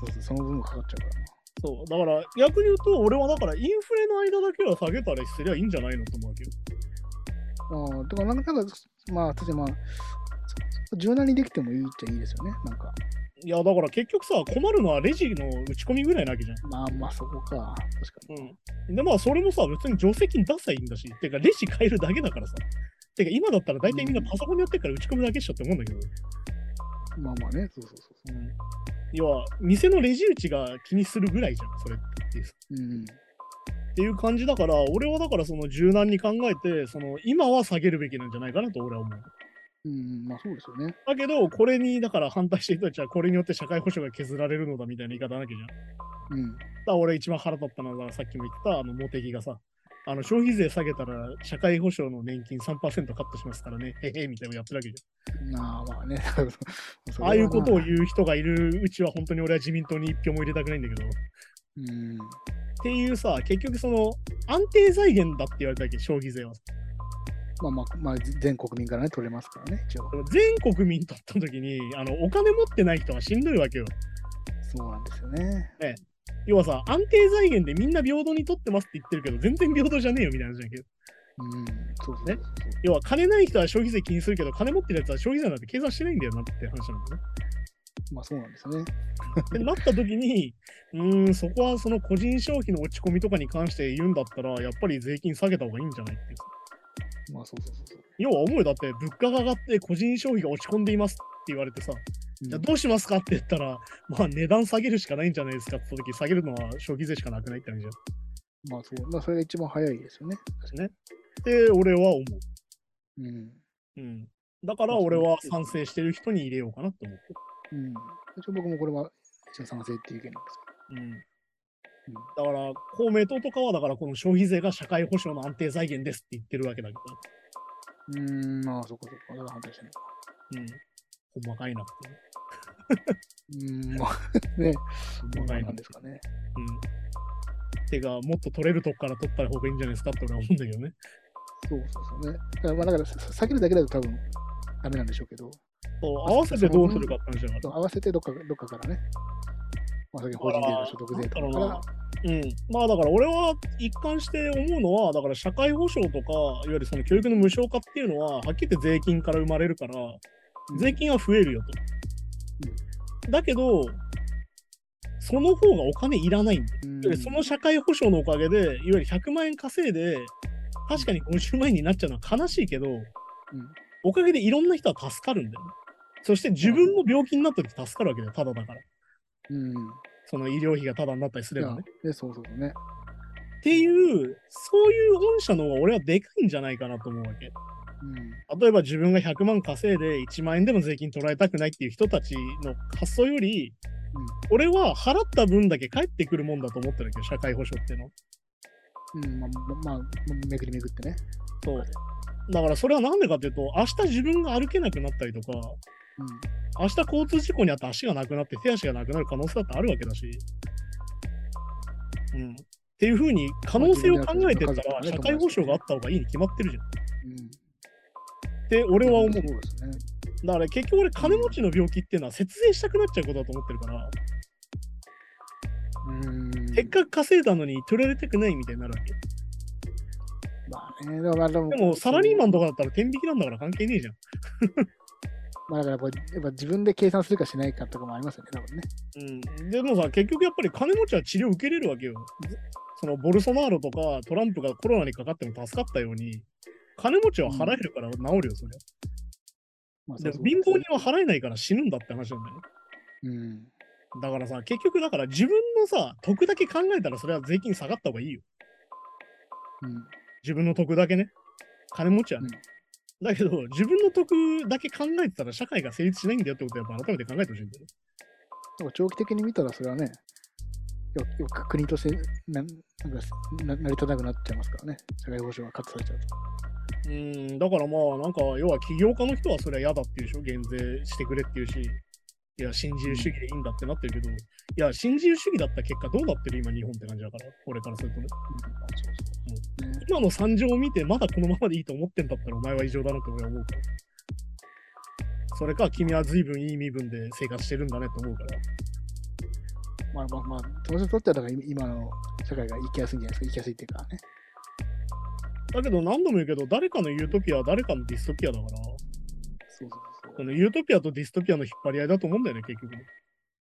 そうそう、その分かかっちゃうからな。そう。だから、逆に言うと、俺はだから、インフレの間だけは下げたりすりゃいいんじゃないのと思うわけよ。ああ、だからなんか、なんかまあ、確かにまあ、そ柔軟にできてもいいっちゃいいですよね。なんか、いや、だから結局さ、困るのはレジの打ち込みぐらいなわけじゃん。まあまあ、そこか。確かに。うん。で、まあ、それもさ、別に助成金出せばいいんだし、てか、レジ変えるだけだからさ。てか、今だったら大体みんなパソコンでやってるから打ち込むだけっしょって思うんだけど。まあまあね、そうそうそううん。要は、店のレジ打ちが気にするぐらいじゃん、それってう。うん。っていう感じだから、俺はだからその柔軟に考えて、その今は下げるべきなんじゃないかなと俺は思う。うん、まあそうですよね。だけど、これにだから反対してる人たちは、これによって社会保障が削られるのだみたいな言い方なわけじゃん。だかうん。ら俺一番腹立ったのは、さっきも言ってたあのモテギがさ、あの消費税下げたら社会保障の年金3%カットしますからね、へへみたいなのやってるわけじまあまあね。ゃん。ああいうことをう。言う人がいるうちは、本当に俺は自民党に一票も入れたくないんだけど。っうん。ていうさ、結局その安定財源だって言われたわけ、消費税は。まあまあ、まあ、全国民からね、取れますからね、一応。全国民取った時にあのお金持ってない人はしんどいわけよ。そうなんですよね。要はさ、安定財源でみんな平等に取ってますって言ってるけど、全然平等じゃねえよみたいな話だけど。うん。そうそうね要は金ない人は消費税気にするけど、金持ってるやつは消費税なんて計算してないんだよなって話なんだよね。まあそうなんですよね。ってなった時に、うーん、そこはその個人消費の落ち込みとかに関して言うんだったら、やっぱり税金下げた方がいいんじゃないっていう。まあそうそうそうそう。要は思うよだって物価が上がって個人消費が落ち込んでいますって言われてさ、うんじゃあどうしますかって言ったら、まあ値段下げるしかないんじゃないですかって言った時、下げるのは消費税しかなくないって話じゃん。まあそう。まあそれが一番早いですよね。ね。って俺は思うん。う。うん。だから俺は賛成してる人に入れようかなって思って。うん。僕もこれは一応賛成っていう意見なんですうん。だから、公明党とかは、だからこの消費税が社会保障の安定財源ですって言ってるわけだけど、けど。うん、まあそこそこ。だから反対してるのか。うん。細かいなっていう。うん、ま あね。どう細かいななんですかね。うん。てか、もっと取れるとこから取った方がいいんじゃないですかって俺は思うんだけどね。そうそうそうね。だから、まあ、だからさ避けるだけだと多分ダメなんでしょうけど、そう合わせてどうするかって話だから。そう合わせてどっかどっかからね、まあ、さっき法人税と所得税とかだからうん、まあだから俺は一貫して思うのは、だから社会保障とか、いわゆるその教育の無償化っていうのは、はっきり言って税金から生まれるから、うん税金は増えるよと。だけど、その方がお金いらないんだよ。うんでその社会保障のおかげで、いわゆる100万円稼いで、確かに50万円になっちゃうのは悲しいけど、おかげでいろんな人は助かるんだよね。そして自分も病気になった時助かるわけだよ、ただだから。うん。その医療費がただになったりすればね。でそうそうそうね。っていう、そういう御社の方が俺はでかいんじゃないかなと思うわけ。うん。例えば自分が100万稼いで1万円でも税金取られたくないっていう人たちの発想より、俺は払った分だけ返ってくるもんだと思ってるわけど、社会保障っていうの。うん。まあ、まあ、まあ、巡り巡ってね。そう。だからそれはなんでかっていうと、明日自分が歩けなくなったりとか、明日交通事故にあって足がなくなって手足がなくなる可能性だってあるわけだし。うん。っていうふうに可能性を考えてったら、社会保障があった方がいいに決まってるじゃん。っうん。うん。て俺は思う。そうですね。だから結局俺金持ちの病気っていうのは節税したくなっちゃうことだと思ってるから、うん。せっかく稼いだのに取られたくないみたいになるわけ。まあね、だからでも、でもサラリーマンとかだったら天引きなんだから関係ねえじゃん。まあだからやっぱやっぱ自分で計算するかしないかとかもありますよね、多分ね。うん、でもさ、結局やっぱり金持ちは治療受けれるわけよ。そのボルソナーロとかトランプがコロナにかかっても助かったように、金持ちは払えるから治るよ、それ。まあ、でも貧乏人は払えないから死ぬんだって話なんだよね。うん。だからさ、結局だから自分のさ、得だけ考えたらそれは税金下がった方がいいよ。うん。自分の得だけね。金持ちはね。だけど、自分の得だけ考えてたら社会が成立しないんだよってことはやっぱ改めて考えてほしいんだよね。でも長期的に見たらそれはね、よよく国としてななんかな成り立たなくなっちゃいますからね、社会保障がカットされちゃうと。うん、だからまあ、なんか、要は起業家の人はそれは嫌だっていうでしょ、減税してくれっていうし、いや、新自由主義でいいんだってなってるけど、いや、新自由主義だった結果どうなってる？今、日本って感じだから、俺からするとね。うん、そうそう。ね、今の惨状を見て、まだこのままでいいと思ってんだったら、お前は異常だなって俺は思うから。それか、君は随分いい身分で生活してるんだねと思うから。まあまあまあ、その人にとってはだから今の社会が生きやすいんじゃないですか、生きやすいっていうかね。だけど、何度も言うけど、誰かのユートピアは誰かのディストピアだから、そうそうそこのユートピアとディストピアの引っ張り合いだと思うんだよね、結局ね。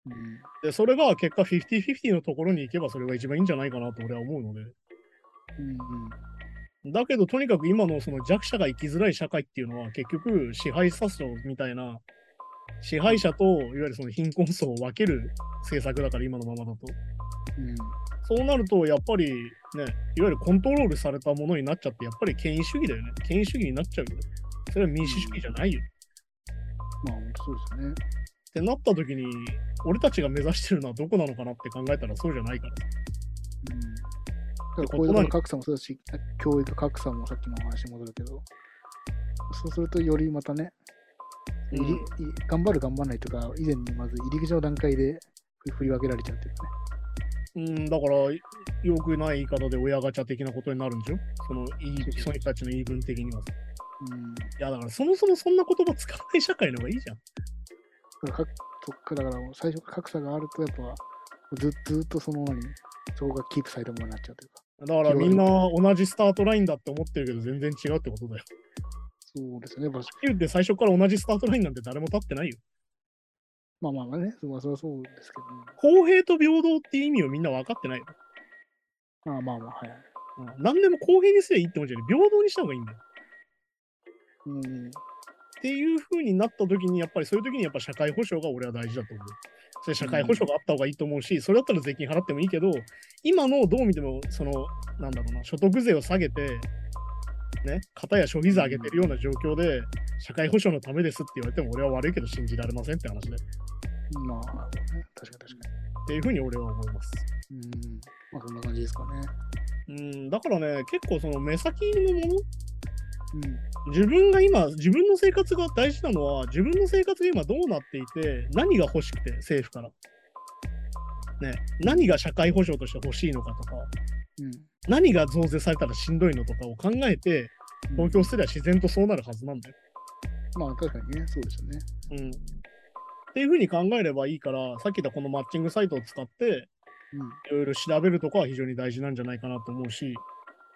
う。うん。で、それが結果50-50のところに行けばそれが一番いいんじゃないかなと俺は思うので。うんうん。だけど、とにかく今のその弱者が生きづらい社会っていうのは結局支配者層みたいな支配者といわゆるその貧困層を分ける政策だから今のままだと。うん。そうなるとやっぱりね、いわゆるコントロールされたものになっちゃってやっぱり権威主義だよね。権威主義になっちゃうよね。それは民主主義じゃないよ。まあ、本当そうですよね。ってなった時に俺たちが目指してるのはどこなのかなって考えたらそうじゃないから。うん。だからこういうところの格差もそうだし、教育格差もさっきの話に戻るけど、そうするとよりまたね、うん頑張る頑張らないとか、以前にまず入り口の段階で振振り分けられちゃうというかね。うん、だから、よくない言い方で親ガチャ的なことになるんでしょ？その言いその人たちの言い分的にはさ。うん。いや、だからそもそもそんな言葉使わない社会の方がいいじゃん。だからかだから最初から格差があると、やっぱずずっとその何、そこがキープされたものになっちゃうというか。だからみんな同じスタートラインだって思ってるけど全然違うってことだよ。そうですね。やっぱ言って最初から同じスタートラインなんて誰も立ってないよ。まあまあまあね、まあそれはそうですけど、ね、公平と平等っていう意味をみんな分かってないよ。まあまあまあ、はい。うん、何でも公平にすればいいってもんじゃない。平等にした方がいいんだよ。うん。っていう風になった時に、やっぱりそういう時にやっぱ社会保障が俺は大事だと思う。それ社会保障があった方がいいと思うし、それだったら税金払ってもいいけど、今のどう見ても、その、なんだろうな、所得税を下げて、ね、片や消費税上げてるような状況で、社会保障のためですって言われても、俺は悪いけど信じられませんって話で。っまあ、なるほどね。確かに確かに。ていう風に俺は思います。うん。まあそんな感じですかね。うん、だからね、結構その目先のもの、うん。自分が今、自分の生活が大事なのは、自分の生活が今どうなっていて、何が欲しくて、政府から。ね、何が社会保障として欲しいのかとか、うん。何が増税されたらしんどいのとかを考えて、投票すれば自然とそうなるはずなんだよ。まあ確かにね、そうですよね。うん。っていうふうに考えればいいから、さっき言ったこのマッチングサイトを使って、いろいろ調べるとかは非常に大事なんじゃないかなと思うし、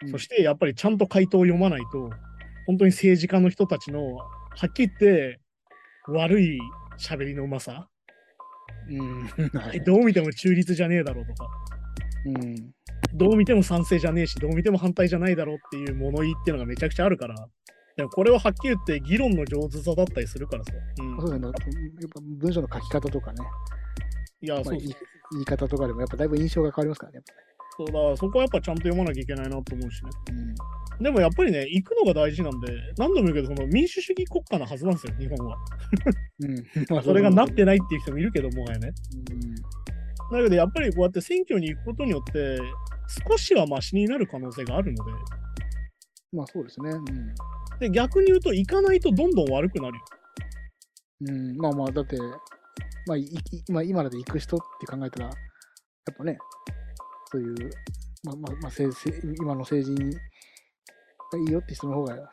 うん。そしてやっぱりちゃんと回答を読まないと、本当に政治家の人たちの、はっきり言って、悪い喋りのうまさ、うん。は いどう見ても中立じゃねえだろうとか、うん。どう見ても賛成じゃねえし、どう見ても反対じゃないだろうっていう物言いっていうのがめちゃくちゃあるから、でもこれははっきり言って議論の上手さだったりするからさ。うんそうですね。やっぱ文章の書き方とかね、いや、まあそう言い言い方とかでもやっぱだいぶ印象が変わりますからね。そうだからそこはやっぱちゃんと読まなきゃいけないなと思うしね。ぱねでもやっぱりね、行くのが大事なんで、何度も言うけど、その民主主義国家のはずなんですよ、日本は。うん。それがなってないっていう人もいるけど、もはやね。うん。だけどやっぱりこうやって選挙に行くことによって、少しはマシになる可能性があるので、まあそうですね。うん。で逆に言うと、行かないとどんどん悪くなるよ。うん、まあまあ、だって、まあ、いい今今まで行く人って考えたら、やっぱね、そういう、まあまあ、まあ、政政今の政治にがいいよって人の方が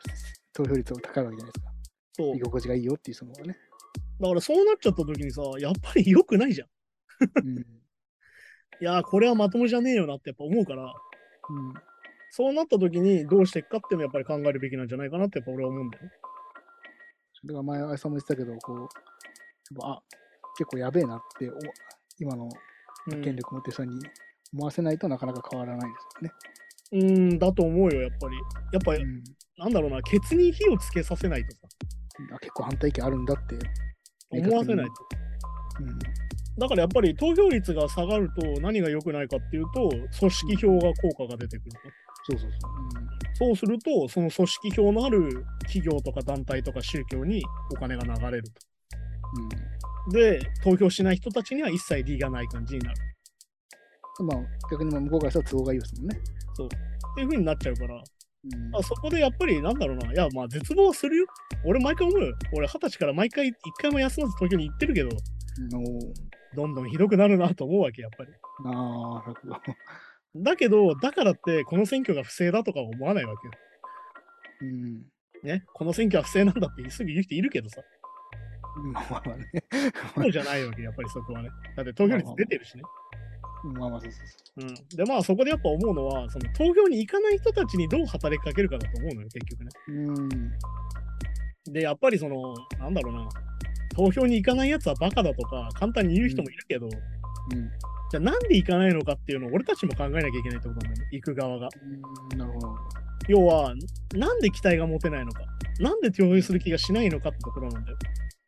投票率が高いわけじゃないですか。そう居。心地がいいよっていう人の方がね。だからそうなっちゃった時にさ、やっぱり良くないじゃん。うん。いやー、これはまともじゃねえよなってやっぱ思うから、うん。そうなった時にどうしていくかっていうのをやっぱり考えるべきなんじゃないかなってやっぱ俺は思うんだよね。だから前、あいさんも言ってたけど、こう、あ、結構やべえなって、お今のうん権力持ってる人に思わせないとなかなか変わらないですよね。うーん、だと思うよ、やっぱり。やっぱり、うんなんだろうな、ケツに火をつけさせないとさ、あ結構反対意見あるんだって。思わせないと。うん。だからやっぱり投票率が下がると何が良くないかっていうと、組織票が効果が出てくると。そうそうそう。そうすると、その組織票のある企業とか団体とか宗教にお金が流れると。うん。で、投票しない人たちには一切利がない感じになる。うん、まあ、逆にまあ向こうからしたら都合がいいですもんね。っていう風になっちゃうから、うんあそこでやっぱりなんだろうな、いや、まあ絶望はするよ。俺毎回思うよ。俺二十歳から毎回一回も休まず東京に行ってるけど、のどんどんひどくなるなと思うわけ、やっぱり。ああ。だけど、だからってこの選挙が不正だとかは思わないわけよ。うん。ね、この選挙は不正なんだってすぐ言う人いるけどさ、まあまあまあね。そうじゃないわけ、やっぱりそこはね。だって投票率出てるしね。まあまあそうそうそうん。で、まあそこでやっぱ思うのは、その投票に行かない人たちにどう働きかけるかだと思うのよ、結局ね。う。うん。で、やっぱりその、なんだろうな、投票に行かないやつはバカだとか、簡単に言う人もいるけど、うん。じゃあなんで行かないのかっていうのを俺たちも考えなきゃいけないってことなんだよね、行く側が。うんなるほど。要は、なんで期待が持てないのか、なんで投票する気がしないのかってところなんだよ。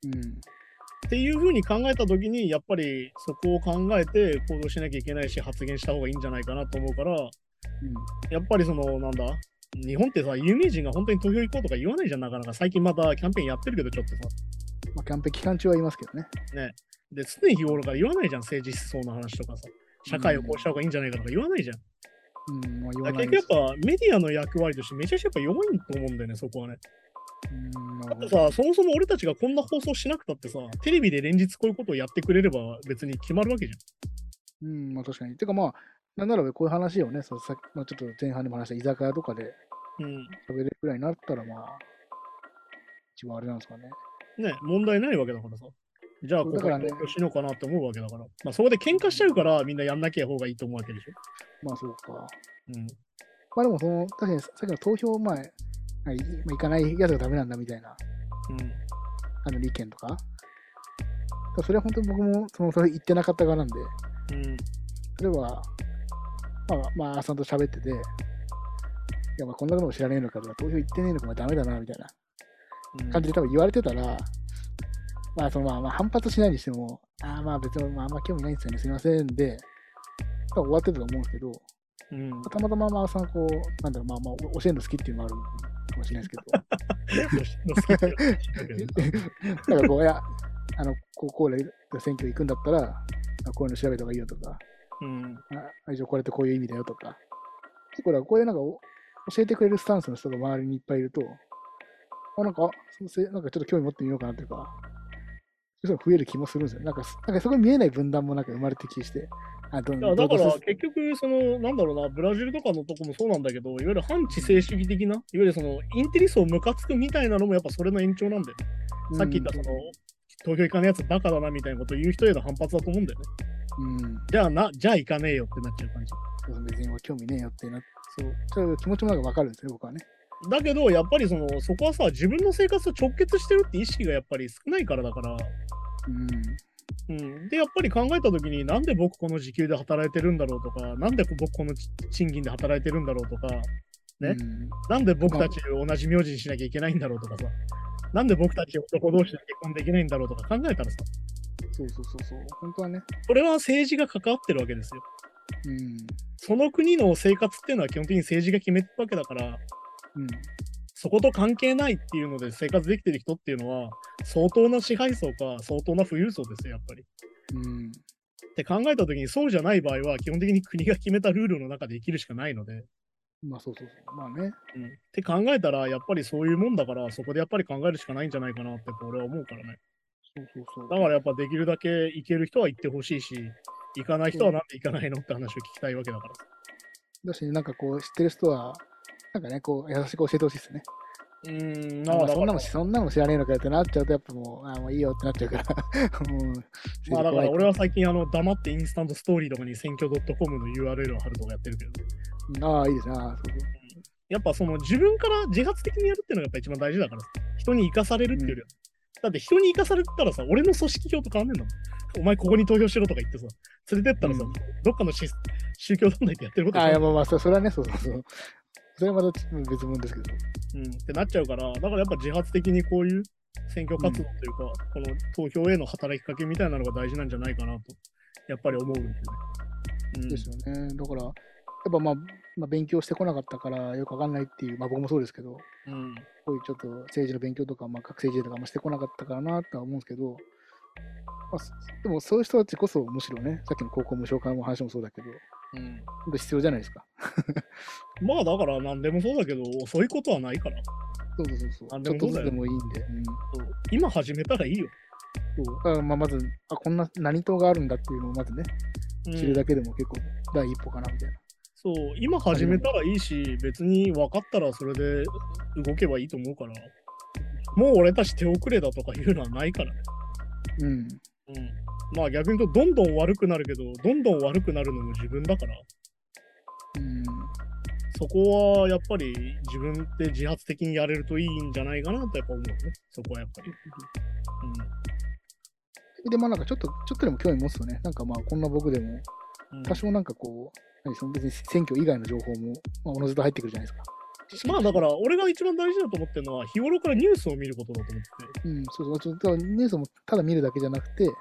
うん。っていうふうに考えたときに、やっぱりそこを考えて行動しなきゃいけないし、発言した方がいいんじゃないかなと思うから、やっぱりその、なんだ、日本ってさ、有名人が本当に投票行こうとか言わないじゃん、なかなか。最近またキャンペーンやってるけど、ちょっとさ。まあ、キャンペーン期間中は言いますけどね。で、常日頃から言わないじゃん、政治思想の話とかさ。社会をこうした方がいいんじゃないかとか言わないじゃん。うん、まあ言だわない結局やっぱメディアの役割としてめちゃくちゃやっぱ弱いと思うんだよね、そこはね。うん、なだって。さ、そもそも俺たちがこんな放送しなくたってさ、テレビで連日こういうことをやってくれれば別に決まるわけじうん、まあ確かに。てかまあ、なんならこういう話をね、さっきまあ、ちょっと前半でも話した居酒屋とかで。喋れるぐらいになったら、まあ、一番あれなんですかね。ね、問題ないわけだからさ。じゃあ、ここからねしようかなって思うわけだから。まあ、そこで喧嘩しちゃうから、みんなやんなきゃ方がいいと思うわけでしょ。まあそうか。うん。まあでもその、確かにさっきの投票前、はいまあ、行かないやつがダメなんだみたいな、うん。あの意見とか。だからそれは本当に僕もそのそれ言ってなかった側なんで、うん。それは、まあ、まあ、あさんと喋ってて、いや、まあ、こんなのも知らねえのかとか、投票行ってねえのか、まあ、ダメだな、みたいなうん感じで多分言われてたら、まあ、そのまあ、まあ、反発しないにしても、ああ、まあ、別に、まあ、あんま興味ないんですよね、すいませんで、終わってたと思うんですけど、うん。たまたま、まあ、あさん、こう、なんだろう、まあ、まあ、お教えるの好きっていうのもあるかもしれないですけど、だから こう、いや、あの、こう、こうで選挙行くんだったら、あこういうの調べた方がいいよとか、うん。あ一応これってこういう意味だよとか、結構だこういうなんかお教えてくれるスタンスの人が周りにいっぱいいると、あ、なんか、なんかちょっと興味持ってみようかなというか、増える気もするんですよ。なんか、なんかそこに見えない分断もなんか生まれてきして。あどだから結局、その、なんだろうな、ブラジルとかのとこもそうなんだけど、いわゆる反知性主義的な、いわゆるその、インテリ層ムカつくみたいなのもやっぱそれの延長なんだよね。さっき言ったその、投票行かねえやつバカだなみたいなことを言う人への反発だと思うんだよね。うん、うん。じゃあな、じゃあ行かねえよってなっちゃう感じ。そうそう別に興味ねえよってなそう。そういう気持ちもなんかわかるんですよ、僕はね。だけど、やっぱりその、そこはさ、自分の生活と直結してるって意識がやっぱり少ないからだから、うん。うん、で、やっぱり考えたときに、なんで僕この時給で働いてるんだろうとか、なんで僕この賃金で働いてるんだろうとか、ねうんなんで僕たち同じ名字にしなきゃいけないんだろうとかさ、なんで僕たち男同士で結婚できないんだろうとか考えたらさ、そうそうそうそう。本当はね。これは政治が関わってるわけですよ。うん。その国の生活っていうのは基本的に政治が決めてるわけだから、うん。そこと関係ないっていうので生活できてる人っていうのは、相当な支配層か相当な富裕層ですよ、やっぱり。うん。って考えたときに、そうじゃない場合は、基本的に国が決めたルールの中で生きるしかないので、まあそうそうそう。まあね。うん、って考えたら、やっぱりそういうもんだから、そこでやっぱり考えるしかないんじゃないかなって、俺は思うからね。そうそうそう。だからやっぱできるだけ行ける人は行ってほしいし、行かない人はなんで行かないのって話を聞きたいわけだから。だし、なんかこう、知ってる人は、なんかね、こう、優しく教えてほしいですね。うーん、まあ、そんなの、そんなの知らねえのかよってなっちゃうと、やっぱもう、あもういいよってなっちゃうから。もう、まあだから俺は。は最近あの黙ってインスタントストーリーとかに選挙 .com の URL を貼るとかやってるけど、ああ、いいですね。やっぱその自分から自発的にやるっていうのがやっぱ一番大事だからさ、人に生かされるっていうよりは。だって人に生かされたらさ、俺の組織票と変わんねえんだもん。お前ここに投票しろとか言ってさ、連れてったらさ、うんどっかのし宗教団体でやってることああ、いや、まあまあ、そそれはね、そうそうそう。それはまた別物ですけど。うん、ってなっちゃうから、だからやっぱ自発的にこういう選挙活動というか、この投票への働きかけみたいなのが大事なんじゃないかなと、やっぱり思うんですよね。うんですよね。だから、やっぱまあ、まあ、勉強してこなかったからよくわかんないっていう、まあ僕もそうですけど、うんこういうちょっと政治の勉強とか、まあ、各政治とかあんましてこなかったからなとは思うんですけど、まあ、そでもそういう人たちこそむしろね、さっきの高校無償化の話もそうだけど、うん本当必要じゃないですか。まあだから何でもそうだけど、遅いことはないから。そうそうそうそう。ちょっとずつでもいいんで。うん今始めたらいいよ。そうだからまあまずあ、こんな何党があるんだっていうのをまずね、うん知るだけでも結構第一歩かなみたいな。そう、今始めたらいいし、別に分かったらそれで動けばいいと思うから、もう俺たち手遅れだとかいうのはないからね。うん。うん。まあ逆に言うと、どんどん悪くなるけど、どんどん悪くなるのも自分だから、うん。そこはやっぱり自分で自発的にやれるといいんじゃないかなとやっぱ思うね。そこはやっぱり。で、まあなんかちょっと、ちょっとでも興味持つとね、なんかまあこんな僕でも、うん。うん多少なんかこう、何その別に選挙以外の情報も、まあ、おのずと入ってくるじゃないですか。まあだから、俺が一番大事だと思ってるのは、日頃からニュースを見ることだと思ってて。うん、そうそう、ちょっとニュースもただ見るだけじゃなくて、ちょ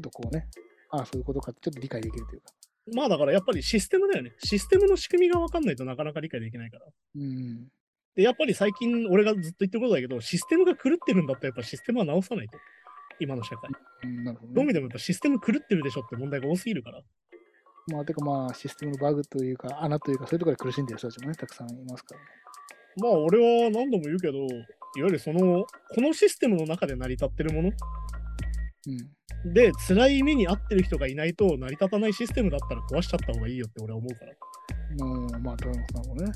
っとこうね、ああ、そういうことかってちょっと理解できるというか。まあだからやっぱりシステムだよね。システムの仕組みが分かんないとなかなか理解できないから。うん。で、やっぱり最近俺がずっと言ってることだけど、システムが狂ってるんだったらやっぱシステムは直さないと。今の社会。うん、なるほど、どう見ね。てもやっぱシステム狂ってるでしょって問題が多すぎるから。まあ、てかまあ、システムのバグというか、穴というか、そういうところで苦しんでる人たちもね、たくさんいますからね。まあ俺は何度も言うけど、いわゆるその、このシステムの中で成り立ってるものうん。で、辛い目に遭ってる人がいないと成り立たないシステムだったら壊しちゃった方がいいよって俺は思うから。うん、まあ、高野さんもね。は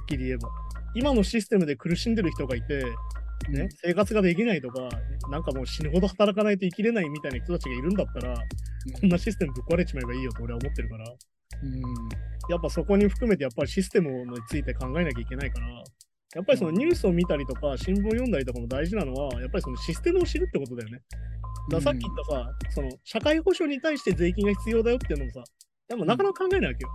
っきり言えば。今のシステムで苦しんでる人がいて、ね、生活ができないとか、なんかもう死ぬほど働かないと生きれないみたいな人たちがいるんだったら、こんなシステムぶっ壊れちまえばいいよと俺は思ってるから、うん。やっぱそこに含めてやっぱりシステムについて考えなきゃいけないから、やっぱりそのニュースを見たりとか、新聞を読んだりとかも大事なのは、やっぱりそのシステムを知るってことだよね。だからさっき言ったさ、その社会保障に対して税金が必要だよっていうのもさ、でもなかなか考えないわけよ。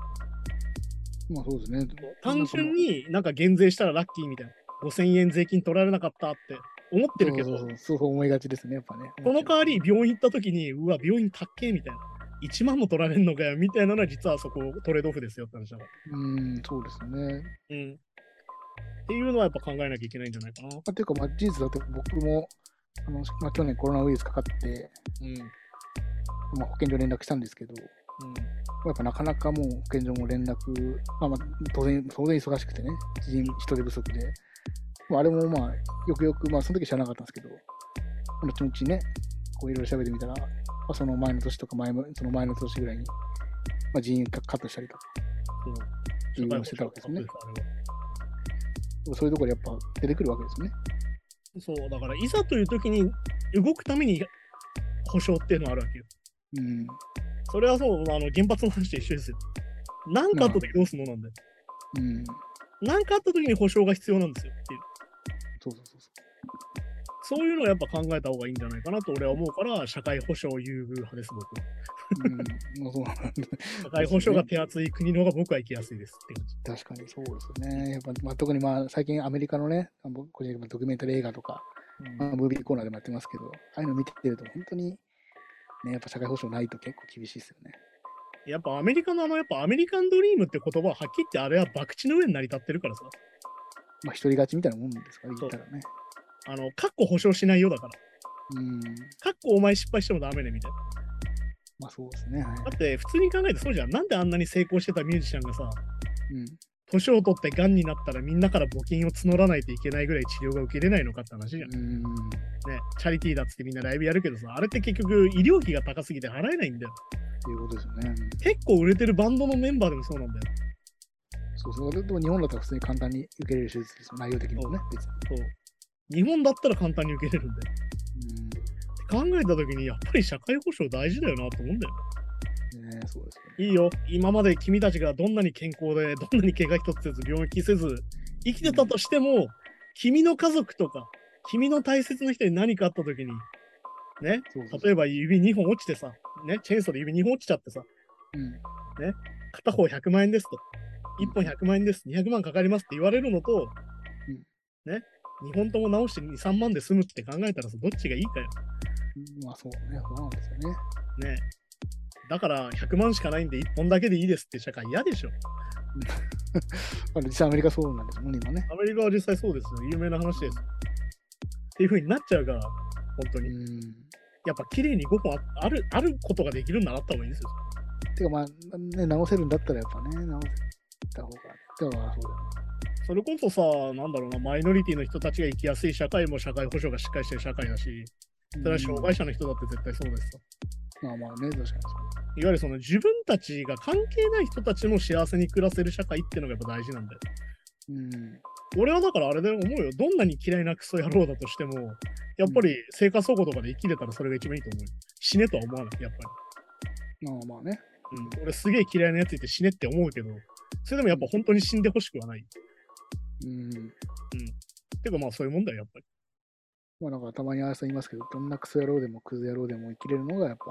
まあ、そうですね。単純になんか減税したらラッキーみたいな。5000円税金取られなかったって思ってるけど、そう思いがちですね、やっぱね。その代わり病院行った時に、うわ、病院高っけみたいな。1万も取られんのかよみたいなのは実はそこトレードオフですよって話だから。うん、そうですよね。うん。っていうのはやっぱ考えなきゃいけないんじゃないかな。まあ、ていうか、まあ、事実だって僕も、あのまあ、去年コロナウイルスかかって、うん。まあ、保健所連絡したんですけど、やっぱなかなかもう保健所も連絡、まあまあ、当然、当然忙しくてね、人人手不足で、まあ、あれもまあ、よくよく、まあ、その時知らなかったんですけど、後々ね、こういろいろ調べてみたら、まあ、その前の年とか前も、その前の年ぐらいに、まあ、人員カカットしたりとか、そういうのをしてたわけですよねそういうところやっぱ出てくるわけですよね。そう、だからいざという時に動くために保証っていうのはあるわけよ。うん。それはそう、あの原発の話と一緒ですよ。何かあった時どうするのなんだよ。うん。何かあった時に保証が必要なんですよっていう。そうそうそうそそういうのをやっぱ考えた方がいいんじゃないかなと俺は思うから、社会保障優遇派です、僕は。う。うん。まあそうなんだ。社会保障が手厚い国の方が僕は行きやすいですって感じ。確かにそうですよね。やっぱ、まあ、特にまあ最近アメリカのね、あの個人的にドキュメンタリー映画とか、まあ、ムービーコーナーでもやってますけど、ああいうの見てると本当に、ね、やっぱ社会保障ないと結構厳しいですよね。やっぱアメリカのあの、やっぱアメリカンドリームって言葉ははっきり言ってあれは博打の上に成り立ってるからさ。まあ一人勝ちみたいなもんですから、言ったらね。あの、かっこ保証しないよだから。うん。かっこお前失敗してもダメねみたいな。まあそうですね。はいだって普通に考えてそうじゃん。なんであんなに成功してたミュージシャンがさ、うん。年を取って癌になったらみんなから募金を募らないといけないぐらい治療が受けれないのかって話じゃん。ね、うん。チャリティーだっつってみんなライブやるけどさ、あれって結局医療費が高すぎて払えないんだよ。っていうことですよね。結構売れてるバンドのメンバーでもそうなんだよ。そうそう。でも日本だったら普通に簡単に受けれる手術ですよ。内容的にもね、別に。そう。日本だったら簡単に受けれるんだよ。考えた時にやっぱり社会保障大事だよなと思うんだよ。うん。ねそうですよね。いいよ。今まで君たちがどんなに健康で、どんなに怪我一つせず、病気せず、生きてたとしても、君の家族とか、君の大切な人に何かあった時に、ね、例えば指2本落ちてさ、ね、チェーンソーで指2本落ちちゃってさ、うん。片方100万円ですと。1本100万円です。200万かかりますって言われるのと、ね、2本とも直して2、3万で済むって考えたらさ、どっちがいいかよ。まあそうね。そうなんですよね。ね。だから100万しかないんで1本だけでいいですって社会嫌でしょ。まあ実際アメリカそうなんですもんね、今ね。アメリカは実際そうですよ。有名な話です。っていう風になっちゃうから、本当に。うん。やっぱ綺麗に5本ああるあることができるんだなった方がいいですよ。てかまあ、ね、直せるんだったらやっぱね、直せた方が。でもまあそうだ。それこそさ、なんだろうな、マイノリティの人たちが生きやすい社会も社会保障がしっかりしてる社会だし、それは障害者の人だって絶対そうですさ。まあまあね、確かにそう。いわゆるその自分たちが関係ない人たちも幸せに暮らせる社会っていうのがやっぱ大事なんだよ。うん。俺はだからあれで思うよ。どんなに嫌いなクソ野郎だとしても、やっぱり生活保護とかで生きれたらそれが一番いいと思うよ。死ねとは思わない、やっぱり。まあまあね。うん、俺すげえ嫌いなやついて死ねって思うけど、それでもやっぱ本当に死んでほしくはない。うん。てかまあそういうもんだよ、やっぱり。まあなんかたまにあやさん言いますけど、どんなクソ野郎でもクズ野郎でも生きれるのがやっぱ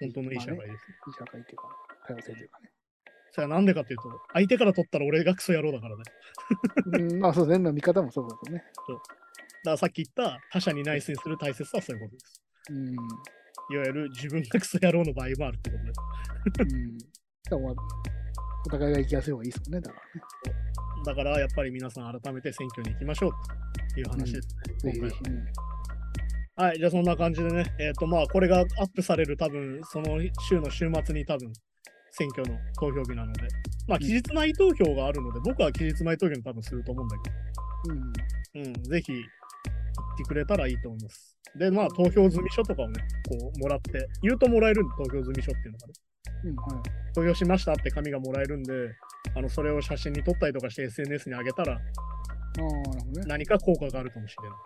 本当のいい社会です。いい社会っていうか、多様性というかね。それはなんでかっていうと、相手から取ったら俺がクソ野郎だからね。うん、まあそうですね。まあ見方もそうですね。だからさっき言った他者に内省する大切さはそういうことです。うん。いわゆる自分がクソ野郎の場合もあるってことです。うん。でもまあ、お互いが生きやすい方がいいですもんね。だからね。だからやっぱり皆さん改めて選挙に行きましょうという話ですね。今回は。うんはい、じゃあそんな感じでね、えっ、とまあこれがアップされる多分その週の週末に多分選挙の投票日なので、まあ期日前投票があるので、僕は期日前投票に多分すると思うんだけうん。ど、うん、ぜひ行ってくれたらいいと思います。で、まあ投票済み書とかをね、こうもらって、言うともらえるんで、投票済み書っていうのがね、うん、はい。投票しましたって紙がもらえるんで、あのそれを写真に撮ったりとかして SNS に上げたらああ、なるほどね。何か効果があるかもしれない。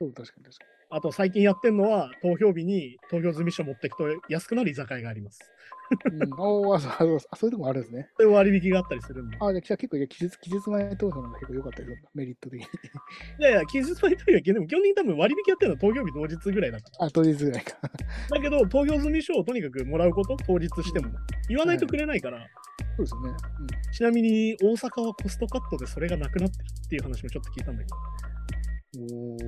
そう、確かに確かあと最近やってんのは、投票日に投票済み書持ってくと安くなる居酒屋があります。に。うん、ああ、そうあそうあそういうとこもあるんですね。そういう割引があったりするんで。ああ、じゃあ結構、いや期日期日前投票の方が結構良かったりするんだ。メリット的に。いやいや、期日前投票はでも基本的に多分割引やってるのは投票日同日ぐらいだから。あ、当日ぐらいか。だけど、投票済み書をとにかくもらうこと、当日してもね、言わないとくれないから、そうですよね。ちなみに大阪はコストカットでそれがなくなってるっていう話もちょっと聞いたんだけど、うん。おお、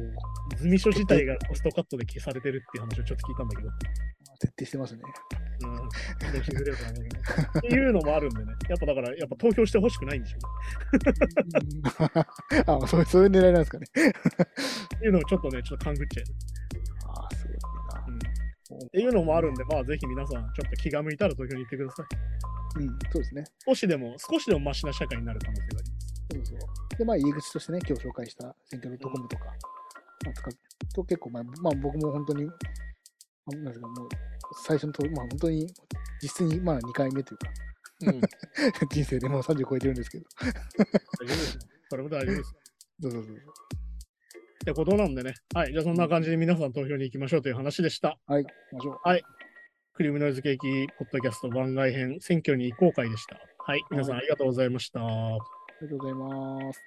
済み書自体がコストカットで消されてるっていう話をちょっと聞いたんだけど、徹底してますね。うん、っていうのもあるんでね、やっぱだから、やっぱ投票してほしくないんでしょうね。う んあ、そうそういう狙いなんですかね。っていうのをちょっとね、ちょっと勘ぐっちゃう。ああ、すごいな。うんっていうのもあるんで、まあぜひ皆さん、ちょっと気が向いたら投票に行ってください。うん、そうですね。少しでも、少しでもマシな社会になる可能性があります。そうそう。で、まあ、入り口としてね、今日紹介した選挙 .com とか、まあ、使うと結構、まあ、まあ、僕も本当にあなんですか、もう、最初のと、まあ本当に、実質にまあ2回目というか、うん、大 丈人生でもう30超えてるんですけど。夫です。それも大丈夫です。そうそうそう。ってことなんでね。はい。じゃあそんな感じで皆さん投票に行きましょうという話でした。はい、行きましょう。クリームノイズケーキポッドキャスト番外編選挙に行こう会でした。はい。皆さんありがとうございました。ありがとうございます。